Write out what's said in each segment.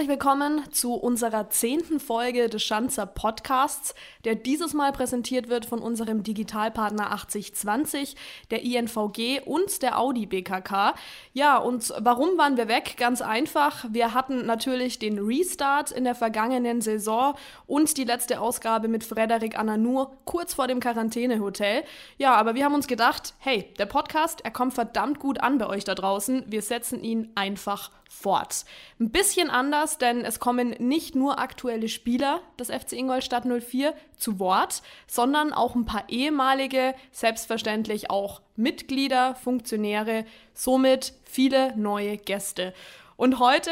Herzlich willkommen zu unserer zehnten Folge des Schanzer Podcasts, der dieses Mal präsentiert wird von unserem Digitalpartner 8020, der INVG und der Audi BKK. Ja, und warum waren wir weg? Ganz einfach. Wir hatten natürlich den Restart in der vergangenen Saison und die letzte Ausgabe mit Frederik Ananur kurz vor dem Quarantänehotel. Ja, aber wir haben uns gedacht, hey, der Podcast, er kommt verdammt gut an bei euch da draußen. Wir setzen ihn einfach fort. Ein bisschen anders, denn es kommen nicht nur aktuelle Spieler des FC Ingolstadt 04 zu Wort, sondern auch ein paar ehemalige, selbstverständlich auch Mitglieder, Funktionäre, somit viele neue Gäste. Und heute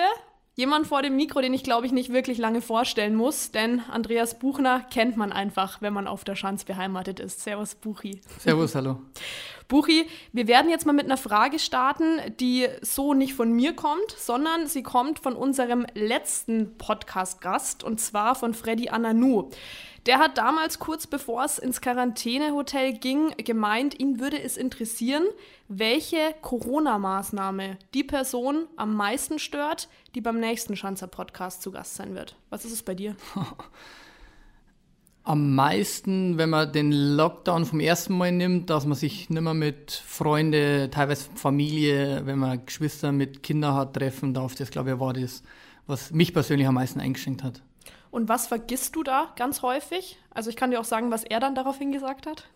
Jemand vor dem Mikro, den ich glaube ich nicht wirklich lange vorstellen muss, denn Andreas Buchner kennt man einfach, wenn man auf der Schanz beheimatet ist. Servus, Buchi. Servus, hallo. Buchi, wir werden jetzt mal mit einer Frage starten, die so nicht von mir kommt, sondern sie kommt von unserem letzten Podcast-Gast und zwar von Freddy Ananu. Der hat damals, kurz bevor es ins Quarantänehotel ging, gemeint, ihn würde es interessieren, welche Corona-Maßnahme die Person am meisten stört, die beim nächsten Schanzer-Podcast zu Gast sein wird. Was ist es bei dir? Am meisten, wenn man den Lockdown vom ersten Mal nimmt, dass man sich nicht mehr mit Freunden, teilweise Familie, wenn man Geschwister mit Kindern hat, treffen darf. Das, glaube ich, war das, was mich persönlich am meisten eingeschränkt hat. Und was vergisst du da ganz häufig? Also ich kann dir auch sagen, was er dann daraufhin gesagt hat.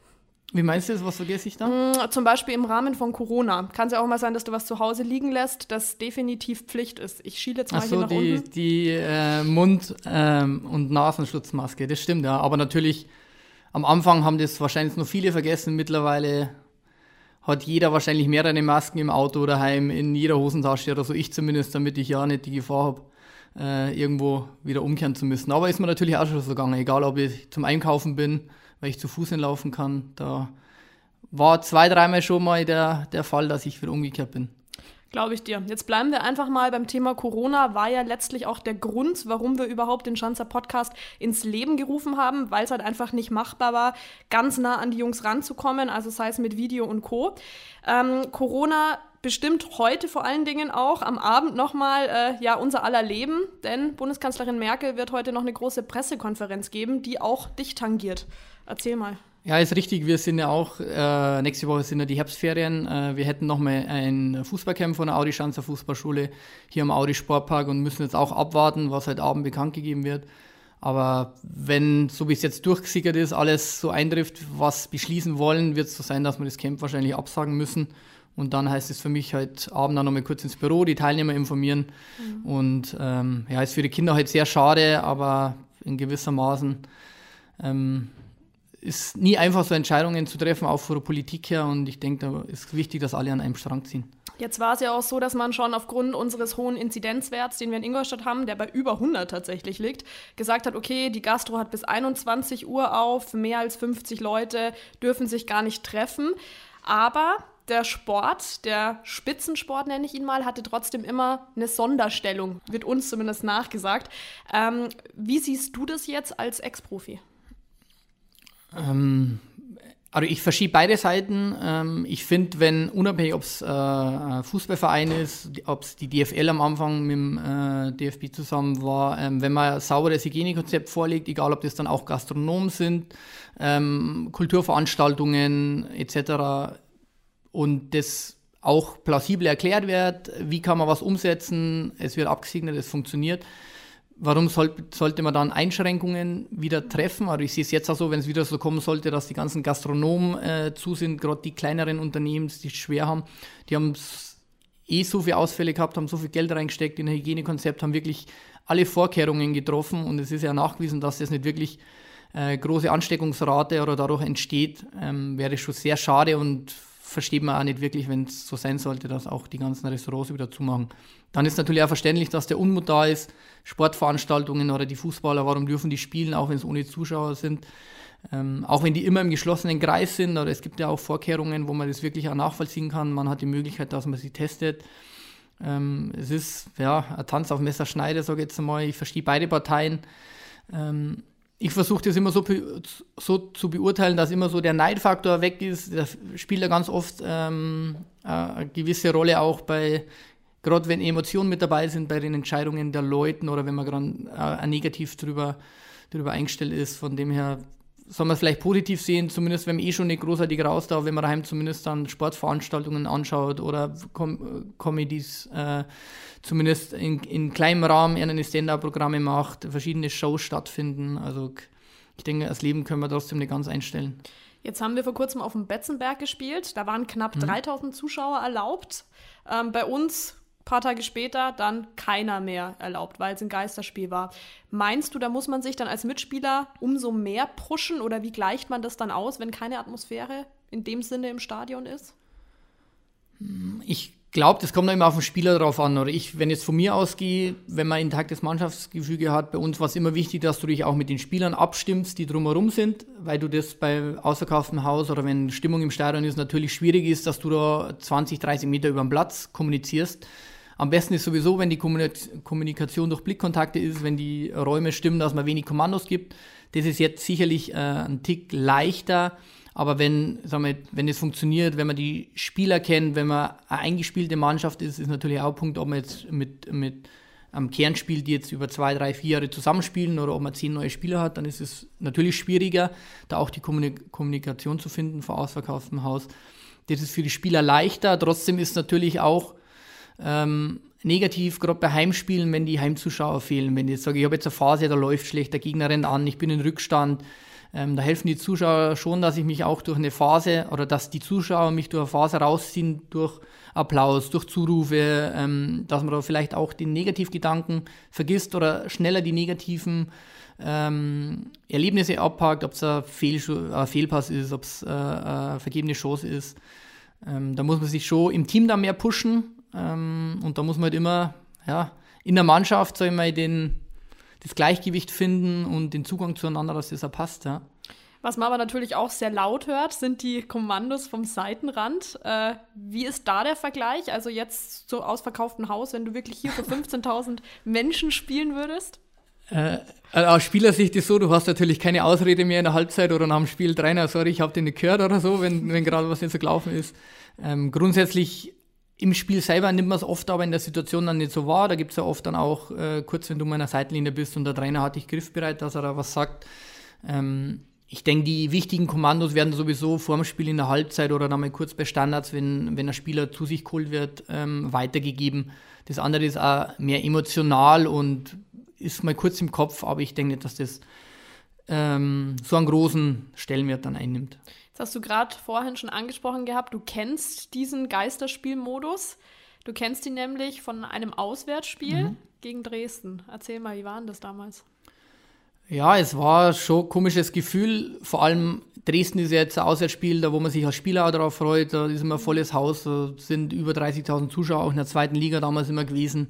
Wie meinst du das? Was vergesse ich da? Mm, zum Beispiel im Rahmen von Corona. Kann es ja auch mal sein, dass du was zu Hause liegen lässt, das definitiv Pflicht ist. Ich schiele jetzt mal Ach so, hier nach die, unten. die äh, Mund- ähm, und Nasenschutzmaske, das stimmt, ja. Aber natürlich, am Anfang haben das wahrscheinlich noch viele vergessen. Mittlerweile hat jeder wahrscheinlich mehrere Masken im Auto oder heim, in jeder Hosentasche oder so. Ich zumindest, damit ich ja nicht die Gefahr habe, äh, irgendwo wieder umkehren zu müssen. Aber ist mir natürlich auch schon so gegangen, egal ob ich zum Einkaufen bin, weil ich zu Fuß hinlaufen kann. Da war zwei, dreimal schon mal der, der Fall, dass ich wieder umgekehrt bin. Glaube ich dir. Jetzt bleiben wir einfach mal beim Thema Corona. War ja letztlich auch der Grund, warum wir überhaupt den Schanzer Podcast ins Leben gerufen haben, weil es halt einfach nicht machbar war, ganz nah an die Jungs ranzukommen, also sei es mit Video und Co. Ähm, Corona bestimmt heute vor allen Dingen auch am Abend nochmal äh, ja, unser aller Leben, denn Bundeskanzlerin Merkel wird heute noch eine große Pressekonferenz geben, die auch dich tangiert. Erzähl mal. Ja, ist richtig. Wir sind ja auch, äh, nächste Woche sind ja die Herbstferien. Äh, wir hätten nochmal ein Fußballcamp von der Audi Schanzer Fußballschule hier am Audi Sportpark und müssen jetzt auch abwarten, was heute Abend bekannt gegeben wird. Aber wenn, so wie es jetzt durchgesickert ist, alles so eintrifft, was beschließen wollen, wird es so sein, dass wir das Camp wahrscheinlich absagen müssen. Und dann heißt es für mich heute Abend dann nochmal kurz ins Büro, die Teilnehmer informieren. Mhm. Und ähm, ja, ist für die Kinder halt sehr schade, aber in gewissermaßen ähm, ist nie einfach, so Entscheidungen zu treffen, auch von der Politik her. Und ich denke, da ist wichtig, dass alle an einem Strang ziehen. Jetzt war es ja auch so, dass man schon aufgrund unseres hohen Inzidenzwerts, den wir in Ingolstadt haben, der bei über 100 tatsächlich liegt, gesagt hat, okay, die Gastro hat bis 21 Uhr auf, mehr als 50 Leute dürfen sich gar nicht treffen. Aber der Sport, der Spitzensport nenne ich ihn mal, hatte trotzdem immer eine Sonderstellung, wird uns zumindest nachgesagt. Ähm, wie siehst du das jetzt als Ex-Profi? Ähm, also ich verschiebe beide Seiten. Ähm, ich finde, wenn unabhängig, ob es äh, ein Fußballverein ist, ob es die DFL am Anfang mit dem äh, DFB zusammen war, ähm, wenn man sauberes Hygienekonzept vorlegt, egal ob das dann auch Gastronomen sind, ähm, Kulturveranstaltungen etc. und das auch plausibel erklärt wird, wie kann man was umsetzen, es wird abgesegnet, es funktioniert warum soll, sollte man dann Einschränkungen wieder treffen? Also ich sehe es jetzt auch so, wenn es wieder so kommen sollte, dass die ganzen Gastronomen äh, zu sind, gerade die kleineren Unternehmen, die es schwer haben, die haben eh so viele Ausfälle gehabt, haben so viel Geld reingesteckt in ein Hygienekonzept, haben wirklich alle Vorkehrungen getroffen und es ist ja nachgewiesen, dass das nicht wirklich äh, große Ansteckungsrate oder dadurch entsteht, ähm, wäre schon sehr schade und versteht man auch nicht wirklich, wenn es so sein sollte, dass auch die ganzen Restaurants wieder zumachen. Dann ist natürlich auch verständlich, dass der Unmut da ist. Sportveranstaltungen oder die Fußballer, warum dürfen die spielen, auch wenn es ohne Zuschauer sind? Ähm, auch wenn die immer im geschlossenen Kreis sind, oder es gibt ja auch Vorkehrungen, wo man das wirklich auch nachvollziehen kann. Man hat die Möglichkeit, dass man sie testet. Ähm, es ist ja ein Tanz auf Messerschneide, sage ich jetzt einmal. Ich verstehe beide Parteien. Ähm, ich versuche das immer so, so, zu beurteilen, dass immer so der Neidfaktor weg ist. Da spielt ja ganz oft ähm, eine gewisse Rolle auch bei, gerade wenn Emotionen mit dabei sind, bei den Entscheidungen der Leuten oder wenn man gerade äh, negativ drüber, drüber eingestellt ist. Von dem her soll man es vielleicht positiv sehen, zumindest wenn man eh schon nicht großartig raus darf, wenn man daheim zumindest dann Sportveranstaltungen anschaut oder Com Comedies, äh, zumindest in, in kleinem Rahmen eine Stand-Up-Programme macht, verschiedene Shows stattfinden. Also ich denke, das Leben können wir trotzdem nicht ganz einstellen. Jetzt haben wir vor kurzem auf dem Betzenberg gespielt. Da waren knapp mhm. 3000 Zuschauer erlaubt. Ähm, bei uns ein paar Tage später dann keiner mehr erlaubt, weil es ein Geisterspiel war. Meinst du, da muss man sich dann als Mitspieler umso mehr pushen oder wie gleicht man das dann aus, wenn keine Atmosphäre in dem Sinne im Stadion ist? Ich glaube, das kommt immer auf den Spieler drauf an. Oder ich, wenn jetzt von mir ausgehe, wenn man intaktes Mannschaftsgefüge hat, bei uns war es immer wichtig, dass du dich auch mit den Spielern abstimmst, die drumherum sind, weil du das bei ausverkauftem Haus oder wenn Stimmung im Stadion ist, natürlich schwierig ist, dass du da 20, 30 Meter über den Platz kommunizierst. Am besten ist sowieso, wenn die Kommunikation durch Blickkontakte ist, wenn die Räume stimmen, dass man wenig Kommandos gibt. Das ist jetzt sicherlich äh, ein Tick leichter. Aber wenn, sagen wir, wenn es funktioniert, wenn man die Spieler kennt, wenn man eine eingespielte Mannschaft ist, ist natürlich auch ein Punkt, ob man jetzt mit, mit einem Kern die jetzt über zwei, drei, vier Jahre zusammenspielen oder ob man zehn neue Spieler hat, dann ist es natürlich schwieriger, da auch die Kommunikation zu finden vor ausverkauftem Haus. Das ist für die Spieler leichter. Trotzdem ist natürlich auch ähm, negativ, gerade bei Heimspielen, wenn die Heimzuschauer fehlen. Wenn ich jetzt sage, ich habe jetzt eine Phase, da läuft schlecht, der Gegner rennt an, ich bin in Rückstand. Ähm, da helfen die Zuschauer schon, dass ich mich auch durch eine Phase oder dass die Zuschauer mich durch eine Phase rausziehen, durch Applaus, durch Zurufe, ähm, dass man da vielleicht auch den Negativgedanken vergisst oder schneller die negativen ähm, Erlebnisse abpackt, ob es ein, Fehl ein Fehlpass ist, ob es äh, eine vergebene Chance ist. Ähm, da muss man sich schon im Team da mehr pushen, ähm, und da muss man halt immer ja, in der Mannschaft, sag ich mal, den, das Gleichgewicht finden und den Zugang zueinander, dass das passt. Ja. Was man aber natürlich auch sehr laut hört, sind die Kommandos vom Seitenrand. Äh, wie ist da der Vergleich? Also jetzt so ausverkauften Haus, wenn du wirklich hier für 15.000 Menschen spielen würdest? Äh, äh, aus Spielersicht ist so, du hast natürlich keine Ausrede mehr in der Halbzeit oder nach dem Spiel, Trainer, sorry, ich habe den nicht gehört oder so, wenn, wenn gerade was nicht so gelaufen ist. Ähm, grundsätzlich im Spiel selber nimmt man es oft aber in der Situation dann nicht so wahr. Da gibt es ja oft dann auch, äh, kurz wenn du meiner Seitenlinie bist und der Trainer hat dich griffbereit, dass er da was sagt. Ähm, ich denke, die wichtigen Kommandos werden sowieso vor dem Spiel in der Halbzeit oder dann mal kurz bei Standards, wenn, wenn ein Spieler zu sich geholt wird, ähm, weitergegeben. Das andere ist auch mehr emotional und ist mal kurz im Kopf, aber ich denke nicht, dass das ähm, so einen großen Stellenwert dann einnimmt. Das hast du gerade vorhin schon angesprochen gehabt. Du kennst diesen Geisterspielmodus. Du kennst ihn nämlich von einem Auswärtsspiel mhm. gegen Dresden. Erzähl mal, wie war denn das damals? Ja, es war schon ein komisches Gefühl. Vor allem Dresden ist jetzt ein Auswärtsspiel, da wo man sich als Spieler auch darauf freut. Da ist immer ein volles Haus, da sind über 30.000 Zuschauer auch in der zweiten Liga damals immer gewesen.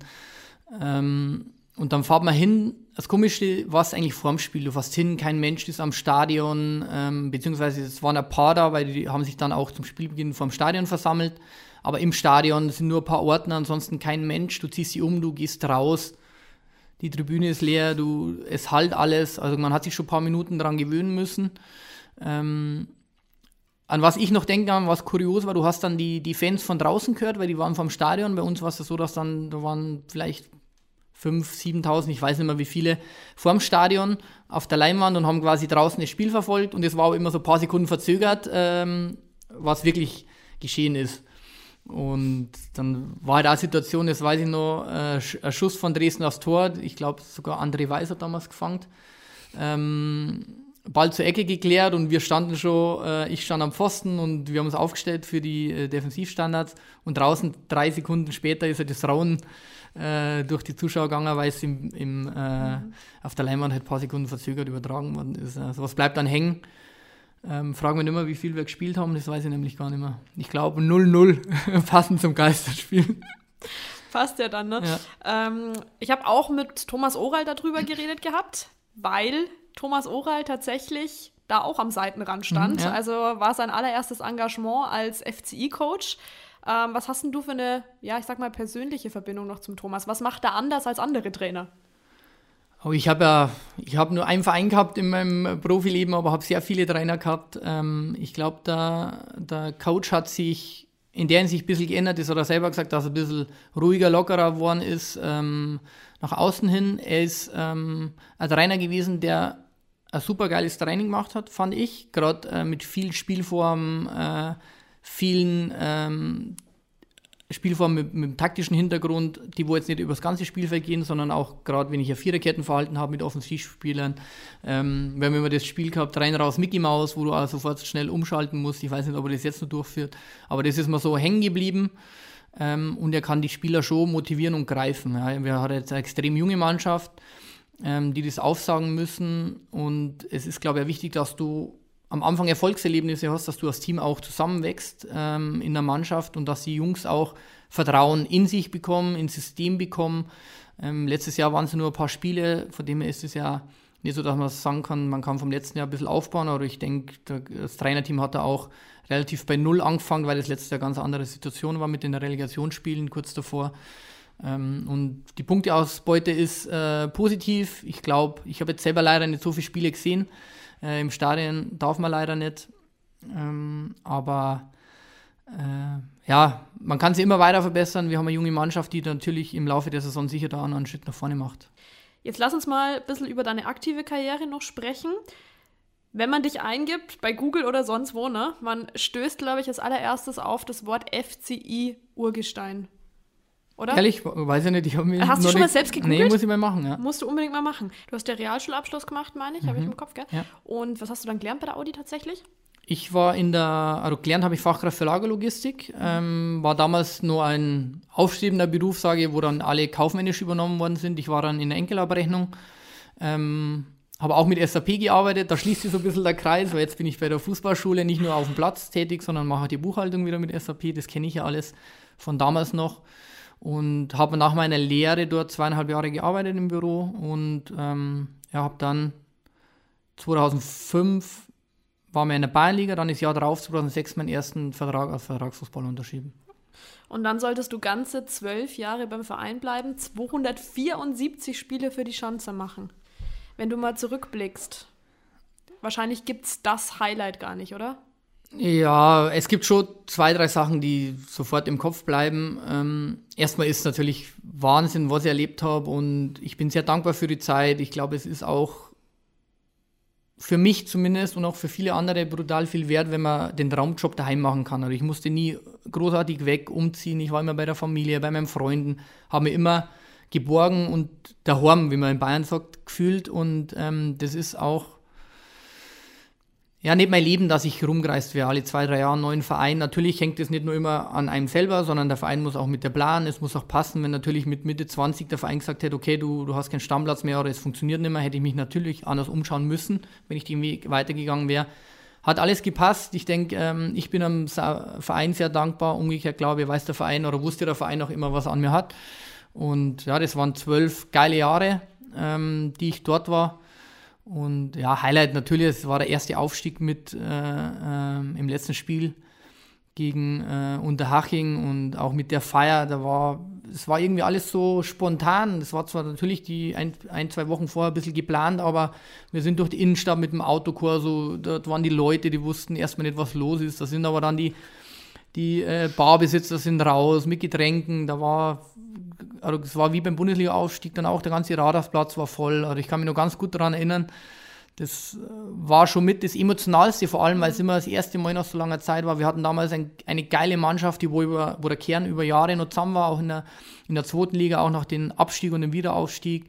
Ähm, und dann fahrt man hin. Das Komische war es eigentlich vorm Spiel. Du fährst hin, kein Mensch ist am Stadion, ähm, beziehungsweise es waren ein paar da, weil die haben sich dann auch zum Spielbeginn vorm Stadion versammelt. Aber im Stadion sind nur ein paar Ordner, ansonsten kein Mensch. Du ziehst sie um, du gehst raus. Die Tribüne ist leer, du, es halt alles. Also man hat sich schon ein paar Minuten daran gewöhnen müssen. Ähm, an was ich noch denken kann, was kurios war, du hast dann die, die Fans von draußen gehört, weil die waren vom Stadion. Bei uns war es so, dass dann, da waren vielleicht 5.000, 7.000, ich weiß nicht mehr wie viele, vorm Stadion auf der Leinwand und haben quasi draußen das Spiel verfolgt und es war auch immer so ein paar Sekunden verzögert, ähm, was wirklich geschehen ist. Und dann war halt auch eine Situation, das weiß ich noch, äh, ein Schuss von Dresden aufs Tor, ich glaube sogar André Weiß hat damals gefangen. Ähm, Ball zur Ecke geklärt und wir standen schon, äh, ich stand am Pfosten und wir haben uns aufgestellt für die äh, Defensivstandards und draußen drei Sekunden später ist er das Rauen äh, durch die Zuschauer gegangen, weil es im, im, äh, mhm. auf der Leinwand halt ein paar Sekunden verzögert übertragen worden ist. Also was bleibt dann hängen? Ähm, fragen wir nicht mehr, wie viel wir gespielt haben, das weiß ich nämlich gar nicht mehr. Ich glaube 0-0 passend zum Geisterspiel. Passt ja dann, ne? Ja. Ähm, ich habe auch mit Thomas Oral darüber geredet gehabt, weil Thomas Oral tatsächlich da auch am Seitenrand stand. Mhm, ja. Also war sein allererstes Engagement als FCI-Coach. Ähm, was hast denn du für eine, ja, ich sag mal, persönliche Verbindung noch zum Thomas? Was macht er anders als andere Trainer? Oh, ich habe ja, ich habe nur einen Verein gehabt in meinem Profileben, aber habe sehr viele Trainer gehabt. Ähm, ich glaube, der, der Coach hat sich in der Hinsicht ein bisschen geändert. Hat er selber gesagt, dass er ein bisschen ruhiger, lockerer geworden ist ähm, nach außen hin. Er ist ähm, ein Trainer gewesen, der ein super geiles Training gemacht hat, fand ich. Gerade äh, mit viel Spielform, äh, vielen ähm, Spielform mit, mit dem taktischen Hintergrund, die wo jetzt nicht über das ganze Spielfeld gehen, sondern auch gerade wenn ich ein Viererkettenverhalten habe mit Offensivspielern. Ähm, wir haben immer das Spiel gehabt, rein raus Mickey Mouse, wo du auch sofort schnell umschalten musst. Ich weiß nicht, ob er das jetzt noch durchführt, aber das ist mal so hängen geblieben. Ähm, und er kann die Spieler schon motivieren und greifen. Ja. Wir haben jetzt eine extrem junge Mannschaft, ähm, die das aufsagen müssen. Und es ist, glaube ich, wichtig, dass du am Anfang Erfolgserlebnisse hast, dass du als Team auch zusammenwächst ähm, in der Mannschaft und dass die Jungs auch Vertrauen in sich bekommen, ins System bekommen. Ähm, letztes Jahr waren es nur ein paar Spiele, von dem her ist es ja nicht so, dass man sagen kann, man kann vom letzten Jahr ein bisschen aufbauen, aber ich denke, das Trainerteam hat da auch relativ bei Null angefangen, weil das letztes Jahr ganz andere Situation war mit den Relegationsspielen kurz davor. Ähm, und die Punkteausbeute ist äh, positiv. Ich glaube, ich habe jetzt selber leider nicht so viele Spiele gesehen. Äh, Im Stadion darf man leider nicht. Ähm, aber äh, ja, man kann sie immer weiter verbessern. Wir haben eine junge Mannschaft, die natürlich im Laufe der Saison sicher da einen Schritt nach vorne macht. Jetzt lass uns mal ein bisschen über deine aktive Karriere noch sprechen. Wenn man dich eingibt, bei Google oder sonst wo, ne, man stößt, glaube ich, als allererstes auf das Wort FCI Urgestein oder? Ehrlich, weiß ich nicht. Ich mir hast du schon mal selbst gegoogelt? Nee, muss ich mal machen, ja. Musst du unbedingt mal machen. Du hast ja Realschulabschluss gemacht, meine ich, mhm. habe ich im Kopf, gell? Ja. Und was hast du dann gelernt bei der Audi tatsächlich? Ich war in der, also gelernt habe ich Fachkraft für Lagerlogistik, ähm, war damals nur ein aufstrebender Beruf, sage ich, wo dann alle kaufmännisch übernommen worden sind. Ich war dann in der Enkelabrechnung, ähm, habe auch mit SAP gearbeitet, da schließt sich so ein bisschen der Kreis, weil jetzt bin ich bei der Fußballschule nicht nur auf dem Platz tätig, sondern mache die Buchhaltung wieder mit SAP, das kenne ich ja alles von damals noch und habe nach meiner Lehre dort zweieinhalb Jahre gearbeitet im Büro und ähm, ja, habe dann 2005 war mir in der Bayernliga, dann das Jahr darauf, 2006, meinen ersten Vertrag als Vertragsfußballer unterschrieben. Und dann solltest du ganze zwölf Jahre beim Verein bleiben, 274 Spiele für die Schanze machen. Wenn du mal zurückblickst, wahrscheinlich gibt es das Highlight gar nicht, oder? Ja, es gibt schon zwei, drei Sachen, die sofort im Kopf bleiben. Ähm, erstmal ist natürlich Wahnsinn, was ich erlebt habe und ich bin sehr dankbar für die Zeit. Ich glaube, es ist auch für mich zumindest und auch für viele andere brutal viel wert, wenn man den Traumjob daheim machen kann. Also ich musste nie großartig weg umziehen. Ich war immer bei der Familie, bei meinen Freunden, habe mich immer geborgen und daheim, wie man in Bayern sagt, gefühlt. Und ähm, das ist auch ja, nicht mein Leben, dass ich rumgereist wäre, alle zwei, drei Jahre einen neuen Verein. Natürlich hängt es nicht nur immer an einem selber, sondern der Verein muss auch mit der Plan, es muss auch passen. Wenn natürlich mit Mitte 20 der Verein gesagt hätte, okay, du, du hast keinen Stammplatz mehr oder es funktioniert nicht mehr, hätte ich mich natürlich anders umschauen müssen, wenn ich den Weg weitergegangen wäre. Hat alles gepasst. Ich denke, ähm, ich bin am Verein sehr dankbar. Umgekehrt glaube ich, weiß der Verein oder wusste der Verein auch immer, was an mir hat. Und ja, das waren zwölf geile Jahre, ähm, die ich dort war. Und ja, Highlight natürlich, es war der erste Aufstieg mit äh, äh, im letzten Spiel gegen äh, Unterhaching und auch mit der Feier, da war, es war irgendwie alles so spontan. Es war zwar natürlich die ein, ein, zwei Wochen vorher ein bisschen geplant, aber wir sind durch die Innenstadt mit dem Autokorso, dort waren die Leute, die wussten erstmal nicht, was los ist. Da sind aber dann die, die äh, Barbesitzer sind raus mit Getränken, da war also es war wie beim Bundesliga-Aufstieg dann auch, der ganze Radarsplatz war voll. Also ich kann mich noch ganz gut daran erinnern. Das äh, war schon mit das Emotionalste, vor allem, weil es immer das erste Mal nach so langer Zeit war. Wir hatten damals ein, eine geile Mannschaft, die wo, über, wo der Kern über Jahre noch zusammen war, auch in der, in der zweiten Liga, auch nach dem Abstieg und dem Wiederaufstieg.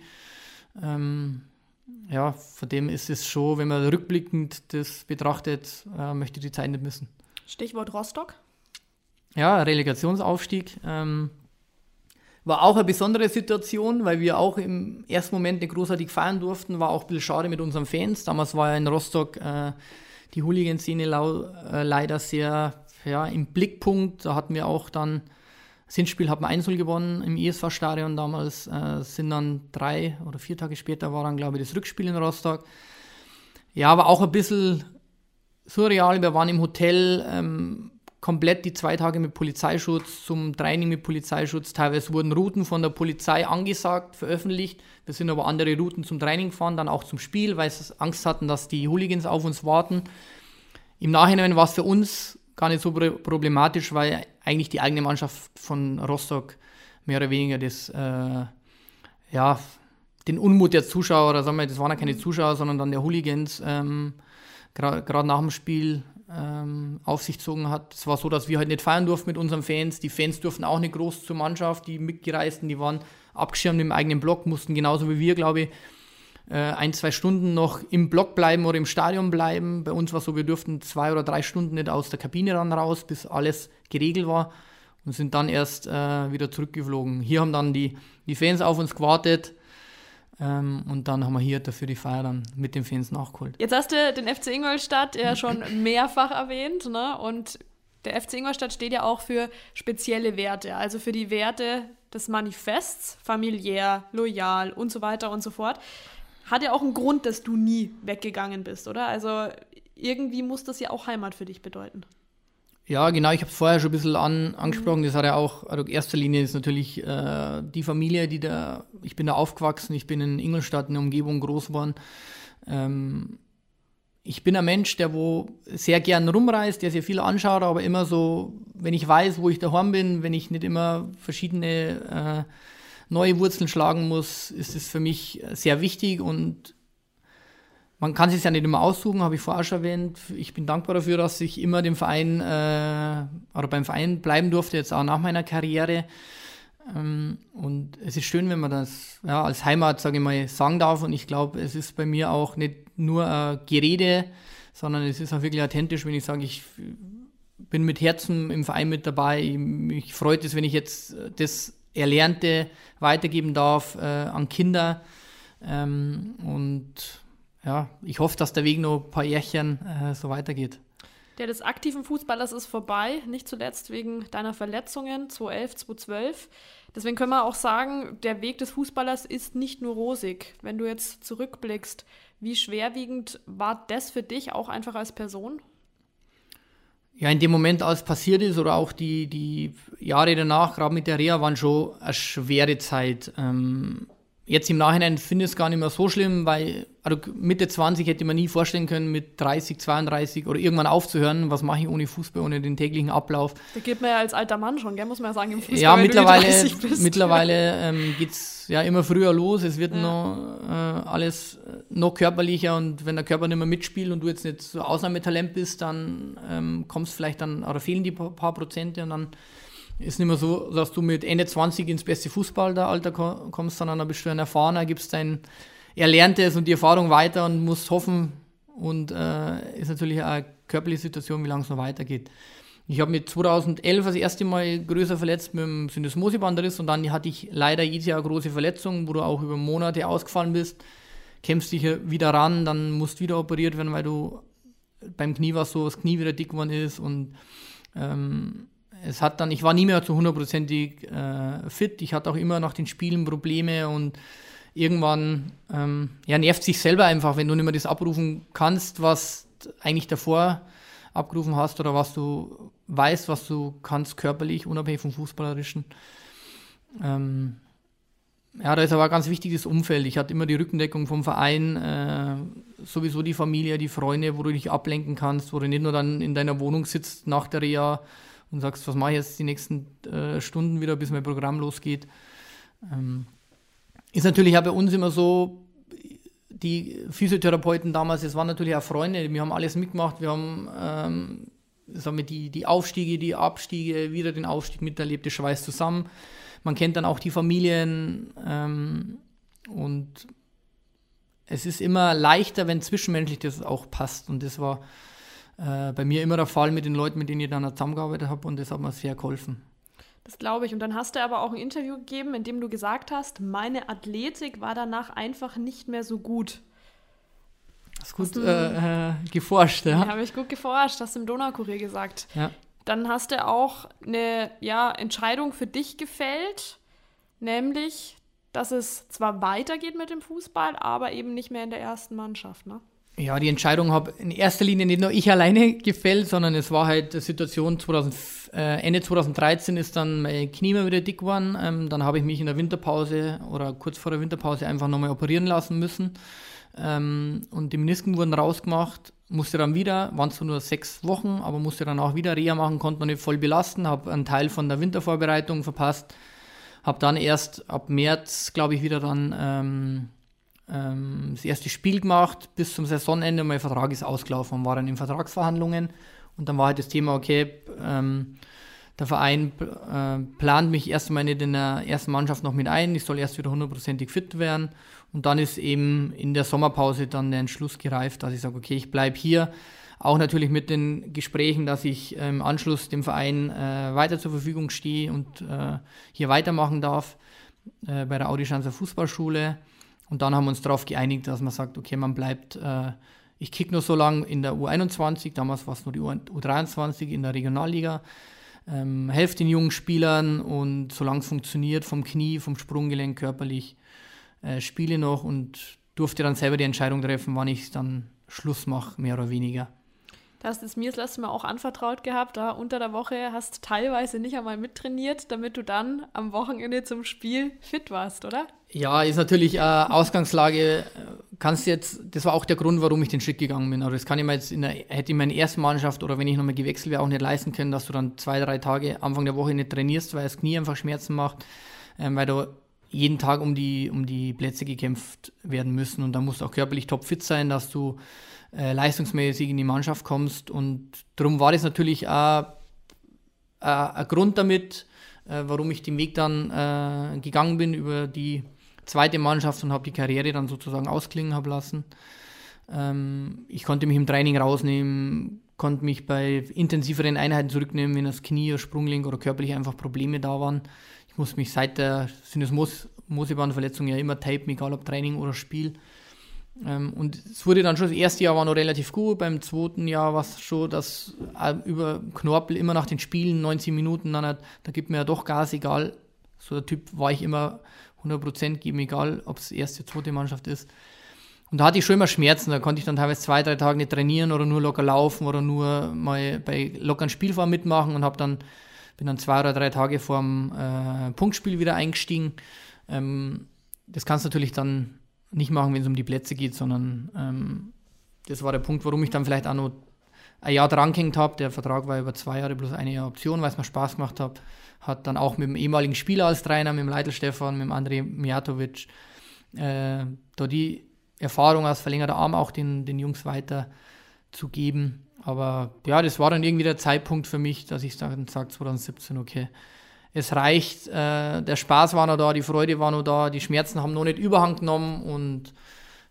Ähm, ja, von dem ist es schon, wenn man rückblickend das betrachtet, äh, möchte die Zeit nicht missen. Stichwort Rostock? Ja, Relegationsaufstieg. Ähm, war auch eine besondere Situation, weil wir auch im ersten Moment nicht großartig feiern durften. War auch ein bisschen schade mit unseren Fans. Damals war ja in Rostock äh, die Hooligan-Szene äh, leider sehr ja, im Blickpunkt. Da hatten wir auch dann, das Hinspiel hat man 1 gewonnen im ISV-Stadion damals. Äh, sind dann drei oder vier Tage später war dann, glaube ich, das Rückspiel in Rostock. Ja, aber auch ein bisschen surreal. Wir waren im Hotel, ähm, komplett die zwei Tage mit Polizeischutz, zum Training mit Polizeischutz. Teilweise wurden Routen von der Polizei angesagt, veröffentlicht. Wir sind aber andere Routen zum Training gefahren, dann auch zum Spiel, weil sie Angst hatten, dass die Hooligans auf uns warten. Im Nachhinein war es für uns gar nicht so problematisch, weil eigentlich die eigene Mannschaft von Rostock mehr oder weniger das, äh, ja, den Unmut der Zuschauer, oder sagen wir, das waren ja keine Zuschauer, sondern dann der Hooligans, ähm, gerade nach dem Spiel ähm, auf sich gezogen hat. Es war so, dass wir halt nicht feiern durften mit unseren Fans. Die Fans durften auch nicht groß zur Mannschaft. Die Mitgereisten, die waren abgeschirmt im eigenen Block, mussten genauso wie wir, glaube ich, äh, ein, zwei Stunden noch im Block bleiben oder im Stadion bleiben. Bei uns war es so, wir durften zwei oder drei Stunden nicht aus der Kabine ran raus, bis alles geregelt war und sind dann erst äh, wieder zurückgeflogen. Hier haben dann die, die Fans auf uns gewartet ähm, und dann haben wir hier dafür die Feier dann mit den Fans nachgeholt. Jetzt hast du den FC Ingolstadt ja schon mehrfach erwähnt, ne? Und der FC Ingolstadt steht ja auch für spezielle Werte, also für die Werte des Manifests, familiär, loyal und so weiter und so fort. Hat ja auch einen Grund, dass du nie weggegangen bist, oder? Also irgendwie muss das ja auch Heimat für dich bedeuten. Ja, genau, ich habe es vorher schon ein bisschen an, angesprochen. Das hat ja auch, also erster Linie ist natürlich äh, die Familie, die da, ich bin da aufgewachsen, ich bin in Ingolstadt, in der Umgebung groß geworden. Ähm, ich bin ein Mensch, der wo sehr gern rumreist, der sehr viel anschaut, aber immer so, wenn ich weiß, wo ich daheim bin, wenn ich nicht immer verschiedene äh, neue Wurzeln schlagen muss, ist es für mich sehr wichtig und man kann sich ja nicht immer aussuchen, habe ich vorher schon erwähnt. Ich bin dankbar dafür, dass ich immer dem Verein äh, oder beim Verein bleiben durfte, jetzt auch nach meiner Karriere. Ähm, und es ist schön, wenn man das ja, als Heimat, sage ich mal, sagen darf. Und ich glaube, es ist bei mir auch nicht nur äh, Gerede, sondern es ist auch wirklich authentisch, wenn ich sage, ich bin mit Herzen im Verein mit dabei. Mich freut es, wenn ich jetzt das Erlernte weitergeben darf äh, an Kinder. Ähm, und ja, ich hoffe, dass der Weg noch ein paar Jährchen äh, so weitergeht. Der des aktiven Fußballers ist vorbei, nicht zuletzt wegen deiner Verletzungen 2011, 2012. Deswegen können wir auch sagen, der Weg des Fußballers ist nicht nur rosig. Wenn du jetzt zurückblickst, wie schwerwiegend war das für dich auch einfach als Person? Ja, in dem Moment, als passiert ist oder auch die, die Jahre danach, gerade mit der Reha, waren schon eine schwere Zeit. Ähm, jetzt im Nachhinein finde ich es gar nicht mehr so schlimm, weil also Mitte 20 hätte man nie vorstellen können, mit 30, 32 oder irgendwann aufzuhören. Was mache ich ohne Fußball, ohne den täglichen Ablauf? Da geht man ja als alter Mann schon, gell, muss man ja sagen, im Fußball. Ja, mittlerweile, mittlerweile ähm, geht es ja immer früher los. Es wird ja. noch äh, alles noch körperlicher und wenn der Körper nicht mehr mitspielt und du jetzt nicht so Ausnahmetalent bist, dann ähm, kommst vielleicht dann, oder fehlen die paar, paar Prozente und dann ist nicht mehr so, dass du mit Ende 20 ins beste Fußballeralter kommst, sondern da bist du ein Erfahrener, gibst dein Erlerntes und die Erfahrung weiter und musst hoffen und äh, ist natürlich eine körperliche Situation, wie lange es noch weitergeht. Ich habe mit 2011 das erste Mal größer verletzt mit dem Syndesmosebandriss und dann hatte ich leider jedes Jahr große Verletzung, wo du auch über Monate ausgefallen bist, kämpfst dich wieder ran, dann musst wieder operiert werden, weil du beim Knie war so, das Knie wieder dick geworden ist und ähm, es hat dann, ich war nie mehr zu hundertprozentig äh, fit. Ich hatte auch immer nach den Spielen Probleme und irgendwann ähm, ja, nervt sich selber einfach, wenn du nicht mehr das abrufen kannst, was eigentlich davor abgerufen hast oder was du weißt, was du kannst körperlich, unabhängig vom Fußballerischen. Ähm, ja, da ist aber ein ganz wichtiges Umfeld. Ich hatte immer die Rückendeckung vom Verein, äh, sowieso die Familie, die Freunde, wo du dich ablenken kannst, wo du nicht nur dann in deiner Wohnung sitzt nach der Reha und sagst, was mache ich jetzt die nächsten äh, Stunden wieder, bis mein Programm losgeht. Ähm, ist natürlich auch bei uns immer so, die Physiotherapeuten damals, es waren natürlich auch Freunde, wir haben alles mitgemacht, wir haben ähm, sagen wir, die, die Aufstiege, die Abstiege, wieder den Aufstieg miterlebt, das schweißt zusammen. Man kennt dann auch die Familien ähm, und es ist immer leichter, wenn zwischenmenschlich das auch passt und das war äh, bei mir immer der Fall mit den Leuten, mit denen ich dann zusammengearbeitet habe und das hat mir sehr geholfen. Das glaube ich. Und dann hast du aber auch ein Interview gegeben, in dem du gesagt hast, meine Athletik war danach einfach nicht mehr so gut. Hast gut hast du, äh, äh, geforscht, ja. Ja, habe ich gut geforscht, hast du im Donaukurier gesagt. Ja. Dann hast du auch eine ja, Entscheidung für dich gefällt, nämlich, dass es zwar weitergeht mit dem Fußball, aber eben nicht mehr in der ersten Mannschaft, ne? Ja, die Entscheidung habe in erster Linie nicht nur ich alleine gefällt, sondern es war halt die Situation 2000, äh, Ende 2013 ist dann mein Knie mal wieder dick geworden. Ähm, dann habe ich mich in der Winterpause oder kurz vor der Winterpause einfach nochmal operieren lassen müssen. Ähm, und die Menisken wurden rausgemacht, musste dann wieder, waren es nur sechs Wochen, aber musste dann auch wieder Reha machen, konnte man nicht voll belasten, habe einen Teil von der Wintervorbereitung verpasst, habe dann erst ab März, glaube ich, wieder dann ähm, ähm, das erste Spiel gemacht, bis zum Saisonende, mein Vertrag ist ausgelaufen, war dann in Vertragsverhandlungen. Und dann war halt das Thema, okay, ähm, der Verein äh, plant mich erst einmal nicht in der ersten Mannschaft noch mit ein, ich soll erst wieder hundertprozentig fit werden. Und dann ist eben in der Sommerpause dann der Entschluss gereift, dass ich sage, okay, ich bleibe hier, auch natürlich mit den Gesprächen, dass ich im Anschluss dem Verein äh, weiter zur Verfügung stehe und äh, hier weitermachen darf äh, bei der Audischanzer Fußballschule. Und dann haben wir uns darauf geeinigt, dass man sagt, okay, man bleibt, äh, ich kicke nur so lange in der U21, damals war es nur die U23 in der Regionalliga, ähm, helfe den jungen Spielern und solange es funktioniert, vom Knie, vom Sprunggelenk körperlich, äh, spiele noch und durfte dann selber die Entscheidung treffen, wann ich dann Schluss mache, mehr oder weniger. Du hast es mir das letzte Mal auch anvertraut gehabt, da unter der Woche hast teilweise nicht einmal mittrainiert, damit du dann am Wochenende zum Spiel fit warst, oder? Ja, ist natürlich äh, Ausgangslage. Kannst jetzt, das war auch der Grund, warum ich den Schritt gegangen bin. Aber das kann ich mir jetzt in der, hätte ich meine ersten Mannschaft oder wenn ich nochmal gewechselt wäre, auch nicht leisten können, dass du dann zwei, drei Tage Anfang der Woche nicht trainierst, weil das Knie einfach Schmerzen macht, ähm, weil du jeden Tag um die, um die Plätze gekämpft werden müssen und da musst du auch körperlich topfit sein, dass du äh, leistungsmäßig in die Mannschaft kommst. Und darum war das natürlich auch ein Grund damit, äh, warum ich den Weg dann äh, gegangen bin über die zweite Mannschaft und habe die Karriere dann sozusagen ausklingen haben lassen. Ähm, ich konnte mich im Training rausnehmen, konnte mich bei intensiveren Einheiten zurücknehmen, wenn das Knie, Sprunggelenk oder körperlich einfach Probleme da waren. Ich musste mich seit der Sinus-Mosebahnverletzung ja immer tapen, egal ob Training oder Spiel. Ähm, und es wurde dann schon, das erste Jahr war noch relativ gut, beim zweiten Jahr war es schon, dass äh, über Knorpel immer nach den Spielen 90 Minuten, dann hat, da gibt mir ja doch Gas, egal. So der Typ war ich immer 100% geben, egal ob es erste, zweite Mannschaft ist. Und da hatte ich schon immer Schmerzen, da konnte ich dann teilweise zwei, drei Tage nicht trainieren oder nur locker laufen oder nur mal bei lockeren Spielform mitmachen und habe dann, bin dann zwei oder drei Tage vor dem äh, Punktspiel wieder eingestiegen. Ähm, das kannst du natürlich dann nicht machen, wenn es um die Plätze geht, sondern ähm, das war der Punkt, warum ich dann vielleicht auch noch ein Jahr drangehängt habe. Der Vertrag war über zwei Jahre plus eine Jahr Option, weil es mir Spaß gemacht hat. Hat dann auch mit dem ehemaligen Spieler als Trainer, mit dem Leitl Stefan, mit dem André Mijatovic, äh, da die Erfahrung als verlängerter Arm auch den, den Jungs weiter zu geben. Aber ja, das war dann irgendwie der Zeitpunkt für mich, dass ich dann sage, 2017, okay, es reicht, äh, der Spaß war noch da, die Freude war noch da, die Schmerzen haben noch nicht Überhang genommen und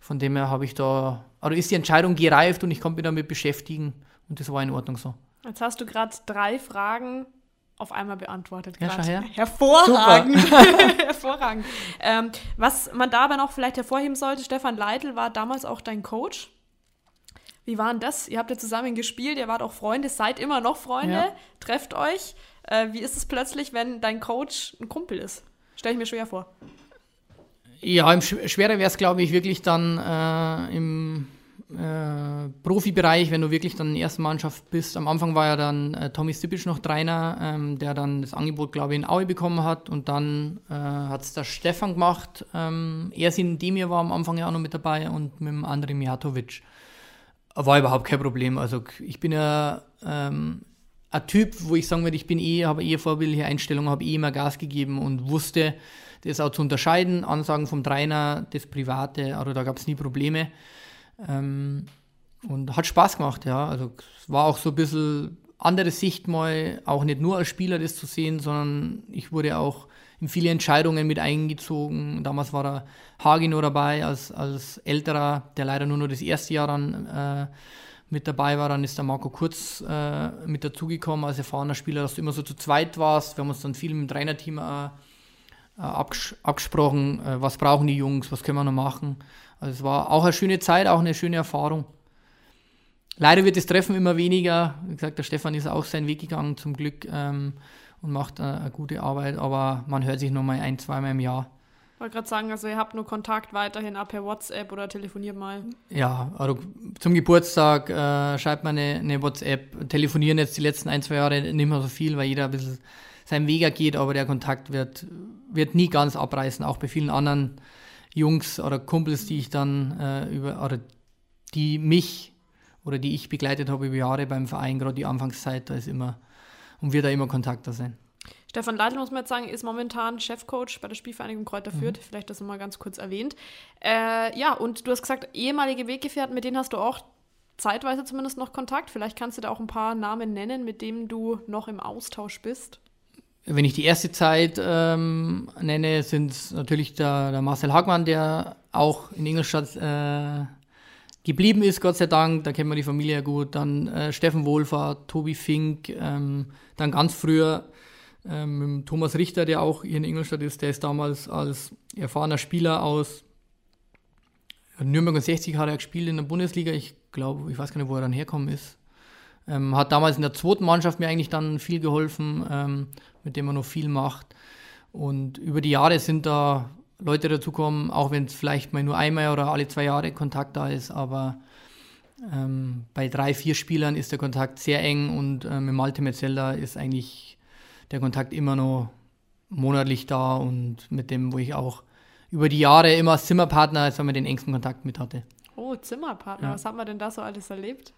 von dem her habe ich da, also ist die Entscheidung gereift und ich konnte mich damit beschäftigen und das war in Ordnung so. Jetzt hast du gerade drei Fragen auf einmal beantwortet. Ja, schau her. Hervorragend. Hervorragend. Ähm, was man da aber noch vielleicht hervorheben sollte, Stefan Leitl war damals auch dein Coach. Wie war denn das? Ihr habt ja zusammen gespielt, ihr wart auch Freunde, seid immer noch Freunde, ja. trefft euch. Äh, wie ist es plötzlich, wenn dein Coach ein Kumpel ist? Stell ich mir schwer vor. Ja, im Sch schwerer wäre es, glaube ich, wirklich dann äh, im äh, Profibereich, wenn du wirklich dann in der ersten Mannschaft bist. Am Anfang war ja dann äh, Tommy Stipic noch Trainer, ähm, der dann das Angebot, glaube ich, in Aue bekommen hat. Und dann äh, hat es der Stefan gemacht. Ähm, Ersin Demir war am Anfang ja auch noch mit dabei und mit dem André Mijatovic. War überhaupt kein Problem. Also ich bin ja ähm, ein Typ, wo ich sagen würde, ich bin eh, habe eh vorbildliche Einstellungen, habe eh immer Gas gegeben und wusste, das auch zu unterscheiden, Ansagen vom Trainer, das Private, also da gab es nie Probleme. Ähm, und hat Spaß gemacht, ja. Also war auch so ein bisschen andere Sicht mal, auch nicht nur als Spieler das zu sehen, sondern ich wurde auch in viele Entscheidungen mit eingezogen. Damals war der Hagi nur dabei als, als älterer, der leider nur noch das erste Jahr dann äh, mit dabei war. Dann ist der Marco Kurz äh, mit dazugekommen als erfahrener Spieler, dass du immer so zu zweit warst. Wir haben uns dann viel mit dem Trainerteam äh, äh abges abgesprochen, äh, was brauchen die Jungs, was können wir noch machen. Also es war auch eine schöne Zeit, auch eine schöne Erfahrung. Leider wird das Treffen immer weniger. Wie gesagt, der Stefan ist auch seinen Weg gegangen zum Glück ähm, und macht äh, eine gute Arbeit, aber man hört sich noch mal ein, zweimal im Jahr. Wollte gerade sagen, also ihr habt nur Kontakt weiterhin ab per WhatsApp oder telefoniert mal. Ja, also zum Geburtstag äh, schreibt man eine, eine, WhatsApp. Telefonieren jetzt die letzten ein, zwei Jahre nicht mehr so viel, weil jeder ein bisschen seinen Weg geht, aber der Kontakt wird, wird nie ganz abreißen, auch bei vielen anderen Jungs oder Kumpels, die ich dann äh, über, oder die mich oder die ich begleitet habe über Jahre beim Verein, gerade die Anfangszeit, da ist immer und wird da immer Kontakt da sein. Stefan Leitl, muss man jetzt sagen, ist momentan Chefcoach bei der Spielvereinigung Kräuter. Fürth. Mhm. Vielleicht das nochmal ganz kurz erwähnt. Äh, ja, und du hast gesagt, ehemalige Weggefährten, mit denen hast du auch zeitweise zumindest noch Kontakt. Vielleicht kannst du da auch ein paar Namen nennen, mit denen du noch im Austausch bist. Wenn ich die erste Zeit ähm, nenne, sind es natürlich der, der, Marcel Hagmann, der auch in Ingolstadt äh, geblieben ist, Gott sei Dank. Da kennen wir die Familie ja gut. Dann äh, Steffen Wohlfahrt, Tobi Fink, ähm, dann ganz früher ähm, Thomas Richter, der auch hier in Ingolstadt ist. Der ist damals als erfahrener Spieler aus Nürnberg und 60 hat er gespielt in der Bundesliga. Ich glaube, ich weiß gar nicht, wo er dann herkommen ist. Ähm, hat damals in der zweiten Mannschaft mir eigentlich dann viel geholfen, ähm, mit dem er noch viel macht. Und über die Jahre sind da Leute dazukommen, auch wenn es vielleicht mal nur einmal oder alle zwei Jahre Kontakt da ist, aber ähm, bei drei, vier Spielern ist der Kontakt sehr eng und ähm, mit Malte Metzelder ist eigentlich der Kontakt immer noch monatlich da und mit dem, wo ich auch über die Jahre immer als Zimmerpartner, sagen wir, den engsten Kontakt mit hatte. Oh, Zimmerpartner, ja. was hat man denn da so alles erlebt?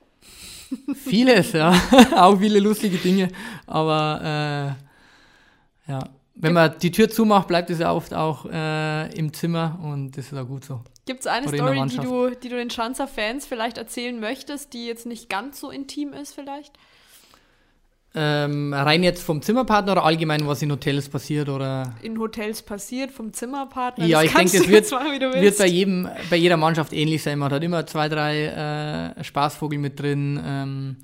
Vieles, ja. auch viele lustige Dinge. Aber äh, ja, wenn man die Tür zumacht, bleibt es ja oft auch äh, im Zimmer und das ist auch gut so. Gibt es eine Oder Story, die du, die du den Schanzer-Fans vielleicht erzählen möchtest, die jetzt nicht ganz so intim ist vielleicht? Ähm, rein jetzt vom Zimmerpartner oder allgemein, was in Hotels passiert? Oder? In Hotels passiert, vom Zimmerpartner. Ja, ich denke, das wird, wird bei, jedem, bei jeder Mannschaft ähnlich sein. Man hat immer zwei, drei äh, Spaßvogel mit drin. Ähm,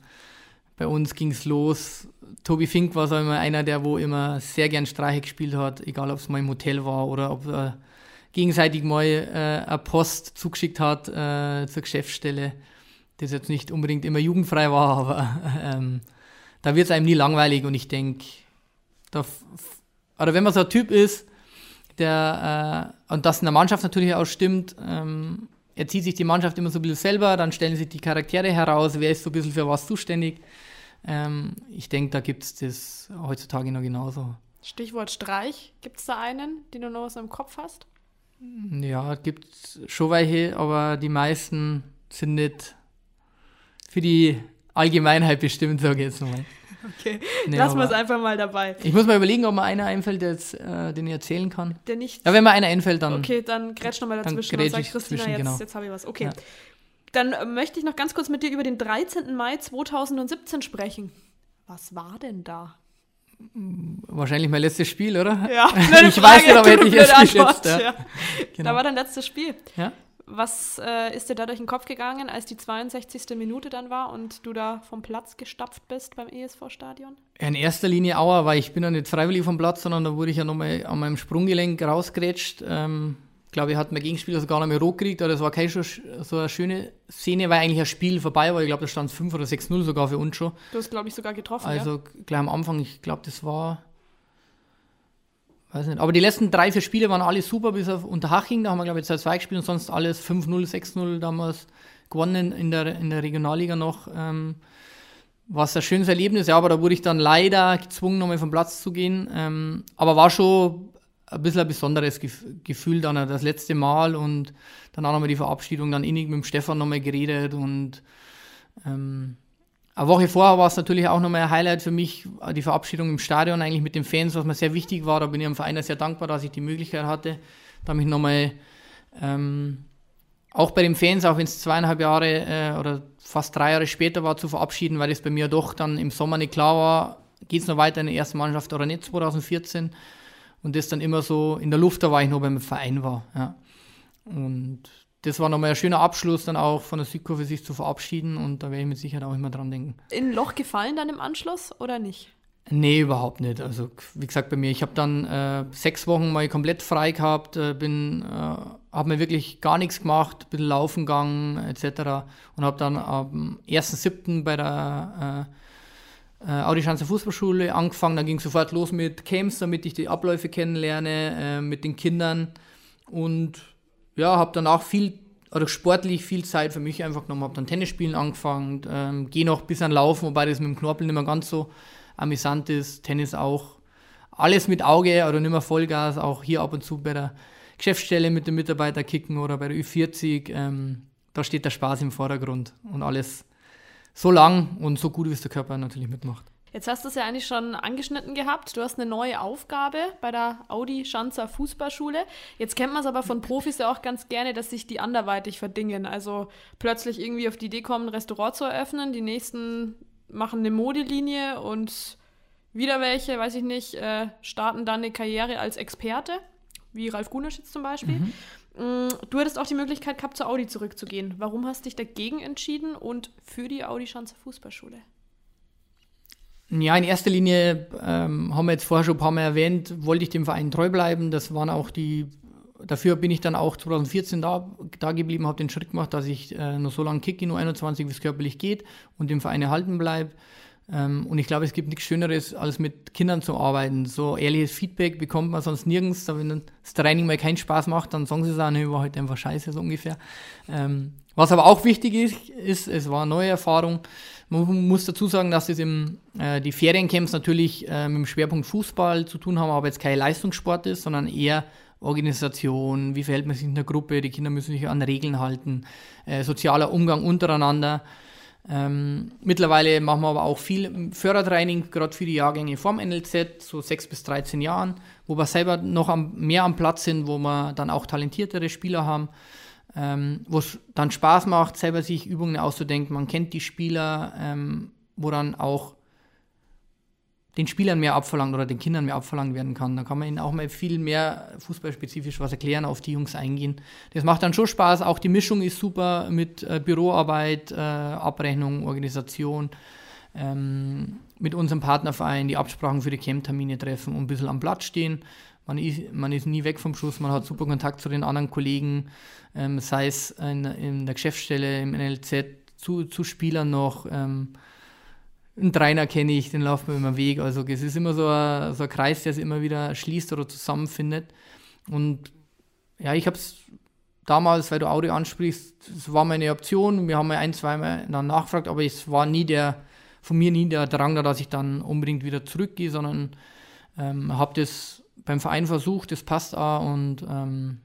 bei uns ging es los. Tobi Fink war so immer einer, der wo immer sehr gern Streiche gespielt hat, egal ob es mal im Hotel war oder ob er gegenseitig mal äh, eine Post zugeschickt hat äh, zur Geschäftsstelle, das jetzt nicht unbedingt immer jugendfrei war, aber ähm, da wird es einem nie langweilig und ich denke, oder wenn man so ein Typ ist, der, äh, und das in der Mannschaft natürlich auch stimmt, ähm, er zieht sich die Mannschaft immer so ein bisschen selber, dann stellen sich die Charaktere heraus, wer ist so ein bisschen für was zuständig. Ähm, ich denke, da gibt es das heutzutage noch genauso. Stichwort Streich, gibt es da einen, den du noch was im Kopf hast? Ja, gibt es schon welche, aber die meisten sind nicht für die Allgemeinheit bestimmt, sage ich jetzt mal. Okay, nee, lassen wir es einfach mal dabei. Ich muss mal überlegen, ob mir einer einfällt, jetzt, äh, den ich erzählen kann. Der nicht. Ja, wenn mir einer einfällt, dann. Okay, dann grätsch nochmal dazwischen und sag, Christina, jetzt, genau. jetzt habe ich was. Okay. Ja. Dann äh, möchte ich noch ganz kurz mit dir über den 13. Mai 2017 sprechen. Was war denn da? Wahrscheinlich mein letztes Spiel, oder? Ja, ich weiß nicht, aber hätte ich jetzt geschätzt. Ja. Ja. Genau. Da war dein letztes Spiel. Ja. Was äh, ist dir da durch den Kopf gegangen, als die 62. Minute dann war und du da vom Platz gestapft bist beim ESV-Stadion? In erster Linie Aua, weil ich bin ja nicht freiwillig vom Platz, sondern da wurde ich ja nochmal an meinem Sprunggelenk rausgerätscht. Ähm, ich glaube, ich hatte mein Gegenspieler sogar noch mal rot gekriegt, aber das war keine so eine schöne Szene, weil eigentlich ein Spiel vorbei war. Ich glaube, da stand 5 oder 6-0 sogar für uns schon. Du hast, glaube ich, sogar getroffen. Also ja? gleich am Anfang, ich glaube, das war Weiß nicht. Aber die letzten drei, vier Spiele waren alle super, bis auf Unterhaching. Da haben wir, glaube ich, 2-2 gespielt und sonst alles 5-0, 6-0 damals gewonnen in der, in der Regionalliga noch. Ähm, war es ein schönes Erlebnis, ja, aber da wurde ich dann leider gezwungen, nochmal vom Platz zu gehen. Ähm, aber war schon ein bisschen ein besonderes Gefühl dann das letzte Mal und dann auch nochmal die Verabschiedung, dann innig mit dem Stefan nochmal geredet und ähm, eine Woche vorher war es natürlich auch nochmal ein Highlight für mich, die Verabschiedung im Stadion eigentlich mit den Fans, was mir sehr wichtig war. Da bin ich am Verein sehr dankbar, dass ich die Möglichkeit hatte, da mich nochmal ähm, auch bei den Fans, auch wenn es zweieinhalb Jahre äh, oder fast drei Jahre später war, zu verabschieden, weil es bei mir doch dann im Sommer nicht klar war, geht es noch weiter in der ersten Mannschaft oder nicht 2014. Und das dann immer so in der Luft, da war ich noch beim Verein war. Ja. Und das war nochmal ein schöner Abschluss, dann auch von der Südkurve sich zu verabschieden und da werde ich mit Sicherheit auch immer dran denken. In Loch gefallen dann im Anschluss oder nicht? Nee, überhaupt nicht. Also wie gesagt, bei mir, ich habe dann äh, sechs Wochen mal komplett frei gehabt, äh, bin, äh, habe mir wirklich gar nichts gemacht, bin laufen gegangen etc. und habe dann am 1.7. bei der äh, äh, Audischanzer Fußballschule angefangen. Dann ging es sofort los mit Camps, damit ich die Abläufe kennenlerne, äh, mit den Kindern und ja, habe danach viel oder sportlich viel Zeit für mich einfach genommen, habe dann Tennisspielen angefangen, ähm, gehe noch bis an Laufen, wobei das mit dem Knorpel nicht mehr ganz so amüsant ist. Tennis auch alles mit Auge oder nicht mehr Vollgas, auch hier ab und zu bei der Geschäftsstelle mit den Mitarbeitern kicken oder bei der Ü40. Ähm, da steht der Spaß im Vordergrund und alles so lang und so gut, wie es der Körper natürlich mitmacht. Jetzt hast du es ja eigentlich schon angeschnitten gehabt. Du hast eine neue Aufgabe bei der Audi Schanzer Fußballschule. Jetzt kennt man es aber von Profis ja auch ganz gerne, dass sich die anderweitig verdingen. Also plötzlich irgendwie auf die Idee kommen, ein Restaurant zu eröffnen. Die nächsten machen eine Modelinie und wieder welche, weiß ich nicht, äh, starten dann eine Karriere als Experte, wie Ralf Guneschitz zum Beispiel. Mhm. Mm, du hättest auch die Möglichkeit gehabt, zur Audi zurückzugehen. Warum hast du dich dagegen entschieden und für die Audi Schanzer Fußballschule? Ja, in erster Linie ähm, haben wir jetzt vorher schon ein paar Mal erwähnt, wollte ich dem Verein treu bleiben. Das waren auch die, dafür bin ich dann auch 2014 da, da geblieben, habe den Schritt gemacht, dass ich äh, nur so lange kicke, nur 21, wie es körperlich geht und dem Verein erhalten bleibe. Ähm, und ich glaube, es gibt nichts Schöneres, als mit Kindern zu arbeiten. So ehrliches Feedback bekommt man sonst nirgends. Wenn das Training mal keinen Spaß macht, dann sagen sie es auch, ne, war halt einfach scheiße, so ungefähr. Ähm, was aber auch wichtig ist, ist, es war eine neue Erfahrung. Man muss dazu sagen, dass es im, äh, die Feriencamps natürlich äh, mit dem Schwerpunkt Fußball zu tun haben, aber jetzt kein Leistungssport ist, sondern eher Organisation, wie verhält man sich in der Gruppe, die Kinder müssen sich an Regeln halten, äh, sozialer Umgang untereinander. Ähm, mittlerweile machen wir aber auch viel Fördertraining, gerade für die Jahrgänge vorm NLZ, so 6 bis 13 Jahren, wo wir selber noch am, mehr am Platz sind, wo wir dann auch talentiertere Spieler haben, ähm, wo es dann Spaß macht, selber sich Übungen auszudenken. Man kennt die Spieler, ähm, wo dann auch den Spielern mehr abverlangt oder den Kindern mehr abverlangt werden kann. Da kann man ihnen auch mal viel mehr fußballspezifisch was erklären, auf die Jungs eingehen. Das macht dann schon Spaß. Auch die Mischung ist super mit äh, Büroarbeit, äh, Abrechnung, Organisation. Ähm, mit unserem Partnerverein die Absprachen für die Camp-Termine treffen und ein bisschen am Platz stehen. Man ist, man ist nie weg vom Schuss, man hat super Kontakt zu den anderen Kollegen, ähm, sei es in, in, der Geschäftsstelle, im NLZ, zu, zu Spielern noch. Ähm, einen Trainer kenne ich, den laufen wir immer Weg. Also es ist immer so ein, so ein Kreis, der sich immer wieder schließt oder zusammenfindet. Und ja, ich habe es damals, weil du Audi ansprichst, es war meine Option. Wir haben ja ein, zweimal dann nachgefragt, aber es war nie der, von mir nie der Drang da, dass ich dann unbedingt wieder zurückgehe, sondern ähm, habe das beim Verein versucht, das passt auch und ähm,